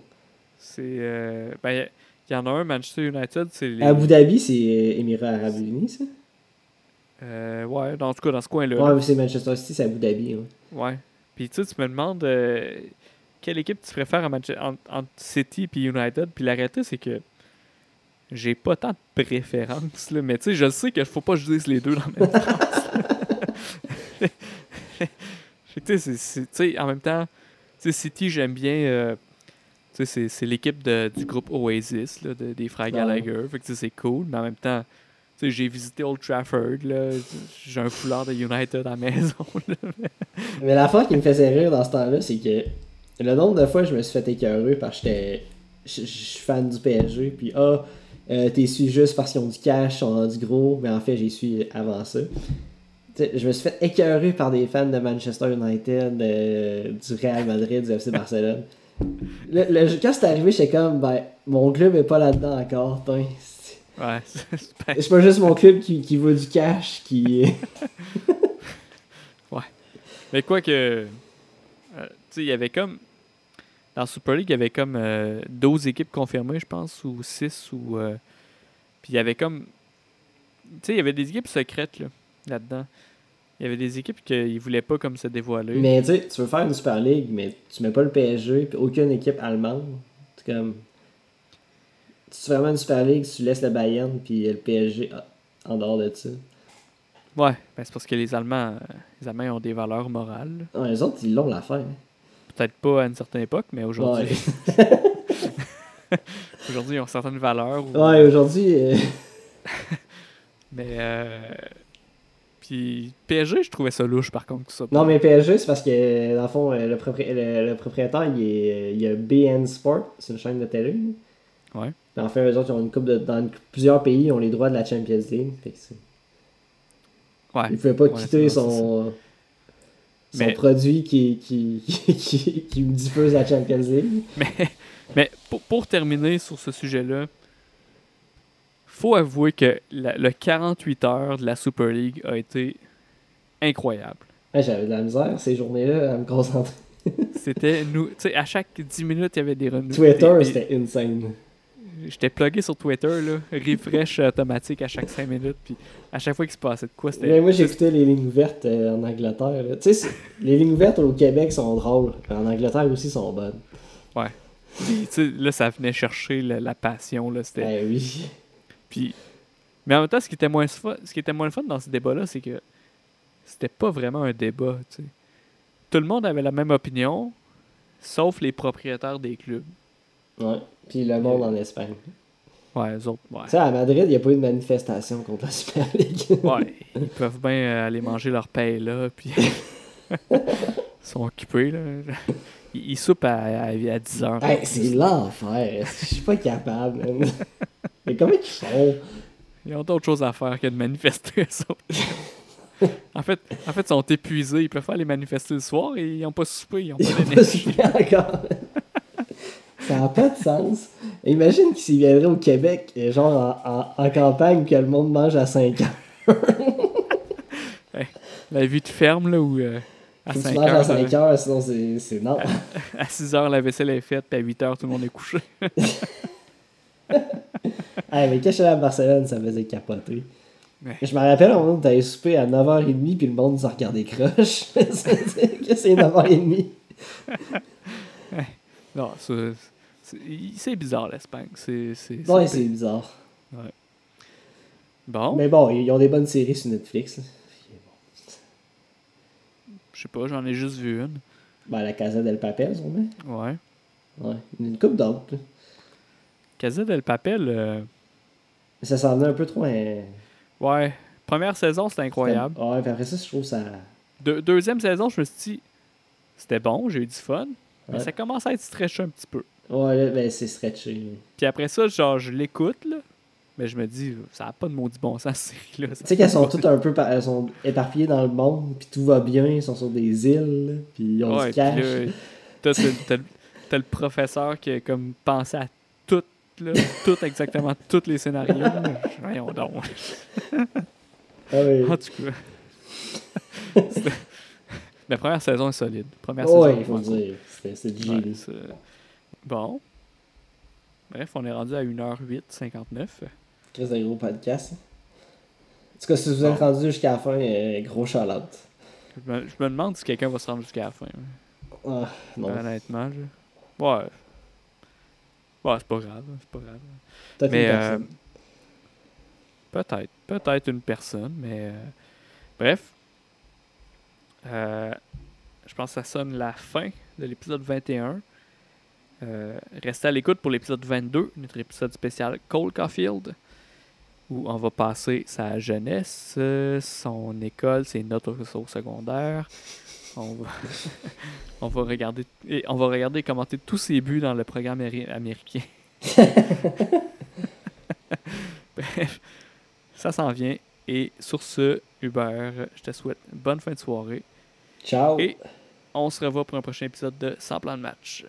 C'est. euh, ben, il y en a un, Manchester United, c'est les. Abu Dhabi, c'est euh, Émirats Arabes Unis, ça? Euh, ouais, dans, en tout cas, dans ce coin-là. là. Ouais, c'est Manchester City, c'est Abu Dhabi. ouais. Ouais. Puis tu sais, tu me demandes euh, quelle équipe tu préfères à entre, entre City et United? Puis la réalité, c'est que j'ai pas tant de préférence. Là, mais tu sais, je sais qu'il faut pas que je dise les deux dans la même phrase. en même temps, City, j'aime bien. euh, tu sais, c'est- c'est l'équipe de- du groupe Oasis, là, de- des frères. Gallagher. Fait que tu sais, c'est cool. Mais en même temps, tu sais, j'ai visité Old Trafford. là, J'ai un foulard de United à la maison. là. Mais l'affaire qui me faisait rire dans ce temps-là, c'est que le nombre de fois je me suis fait écœurer parce que j'étais. Je je suis fan du PSG, puis ah, euh, t'es su juste parce qu'ils ont du cash, ils ont du gros, mais en fait, j'ai su avant ça. Je me suis fait écœurer par des fans de Manchester United, euh, du Real Madrid, du FC Barcelone. Le, le- quand c'est arrivé, j'étais comme, ben, mon club est pas là-dedans encore, putain. Ouais, c'est pas juste mon club qui, qui veut du cash, qui. Mais quoi que. euh, tu sais, il y avait comme. Dans Super League, il y avait comme euh, 12 équipes confirmées, je pense, ou 6, ou. euh, puis il y avait comme. Tu sais, il y avait des équipes secrètes, là, là-dedans. Il y avait des équipes qu'ils voulaient pas comme se dévoiler. Mais tu sais, tu veux faire une Super League, mais tu mets pas le PSG, puis aucune équipe allemande. C'est comme. Si tu fais vraiment une Super League, tu laisses le Bayern, puis le PSG ah, en dehors de ça. Ouais, ben c'est parce que les Allemands, euh, les Allemands ont des valeurs morales. les autres, ils l'ont l'affaire. hein. Peut-être pas à une certaine époque, mais aujourd'hui, Ouais, aujourd'hui ils ont certaines valeurs. où- ouais aujourd'hui. euh, Mais. Euh... Puis PSG, je trouvais ça louche par contre. Ça, non, mais PSG, c'est parce que dans le fond, le, le, propriétaire, il, est, il y a BN Sport, c'est une chaîne de télé. Ouais. En fait, eux autres, ils ont une coupe de. Dans plusieurs pays, ils ont les droits de la Champions League. Fait que ouais. Il ne pouvait pas quitter son, son produit qui, qui, qui, qui, diffuse la Champions League. Mais, mais pour, pour terminer sur ce sujet-là, faut avouer que le 48 heures de la Super League a été incroyable. J'avais de la misère ces journées-là à me concentrer. c'était nous. Tu sais, à chaque 10 minutes, il y avait des renouvellements. Twitter, c'était insane. J'étais plugué sur Twitter, là, refresh automatique à chaque 5 minutes, puis à chaque fois qu'il se passait de quoi, c'était. Mais moi, j'écoutais les lignes ouvertes euh, en Angleterre. Tu sais, les lignes ouvertes au Québec sont drôles, en Angleterre aussi sont bonnes. Ouais. Là, ça venait chercher la, passion, là. C'était. Ben oui. Puis. Mais en même temps, ce qui était moins fun, ce qui était moins fun dans ce débat-là, c'est que c'était pas vraiment un débat, tu sais. Tout le monde avait la même opinion, sauf les propriétaires des clubs. Ouais. Puis le monde en Espagne. Ouais, eux autres, ouais. Tu sais, à Madrid, il n'y a pas eu de manifestation contre la Super League. ouais, ils peuvent bien euh, aller manger leur pain là, puis ils sont occupés, là. Ils, soupent à, à, 10 heures. Hey, c'est l'enfer. Je suis pas capable, Mais comment ils font? Ils ont d'autres choses à faire que de manifester, ça. en fait, en fait, ils sont épuisés. Ils peuvent aller manifester le soir et ils n'ont pas soupé. Ils n'ont pas d'énergie. encore. Ça n'a pas de sens. Imagine qu'ils viendraient au Québec, genre en, en, campagne, que le monde mange à 5 heures. la vie de ferme, là, où euh, à 5 heures. à 5 heures, sinon c'est non. À, 6 heures, la vaisselle est faite, puis à 8 heures, tout le monde est couché. hey, mais quand je suis à Barcelone, ça faisait capoter. Je me rappelle, moment, t'avais soupé à 9h30, puis le monde s'en regardait croche. que c'est 9h30. non, c'est c'est bizarre, l'Espagne. C'est, c'est, ouais, c'est bizarre. Ouais. Bon. Mais bon, ils ont des bonnes séries sur Netflix. Je sais pas, j'en ai juste vu une. Ben, la Casa del Papel, sûrement. Ouais. Ouais. Une coupe d'autres. Casa del Papel. Euh... Ça s'en venait un peu trop. Hein... Ouais. Première saison, c'était incroyable. Ouais, puis après ça, je trouve ça. deuxième saison, je me suis dit, c'était bon, j'ai eu du fun. Mais ça commence à être stretché un petit peu. Ouais, ben c'est stretché. Puis après ça, genre, je l'écoute, là. Mais je me dis, ça n'a pas de maudit bon sens, cette série-là. Tu sais qu'elles sont toutes un peu elles sont éparpillées dans le monde, puis tout va bien, ils sont sur des îles, puis ils ont ouais, du cash. T'as, t'as, le professeur qui a comme pensé à tout, là, tout exactement, tous les scénarios. Voyons donc. Ah oui. En tout cas. La première saison est solide. Première saison. Oui, il faut dire. C'est, du génie. Bon. Bref, on est rendu à 1h08, 59. Très un gros podcast. En tout cas, si vous êtes rendu jusqu'à la fin, euh, gros charlotte. Je me, je me, demande si quelqu'un va se rendre jusqu'à la fin. Ah, non. Honnêtement, je... Ouais. Ouais, c'est pas grave. C'est pas grave. Peut-être une personne. Euh, peut-être. Peut-être une personne, mais... Euh, bref. Euh, je pense que ça sonne la fin de l'épisode 21. Euh, restez à l'écoute pour l'épisode 22, notre épisode spécial Cole Caulfield, où on va passer sa jeunesse, son école, ses notes au secondaire. On va, on va regarder et on va regarder commenter tous ses buts dans le programme américain. Bref, ça s'en vient. Et sur ce, Hubert, je te souhaite bonne fin de soirée. Ciao. Et on se revoit pour un prochain épisode de Sans plan de match.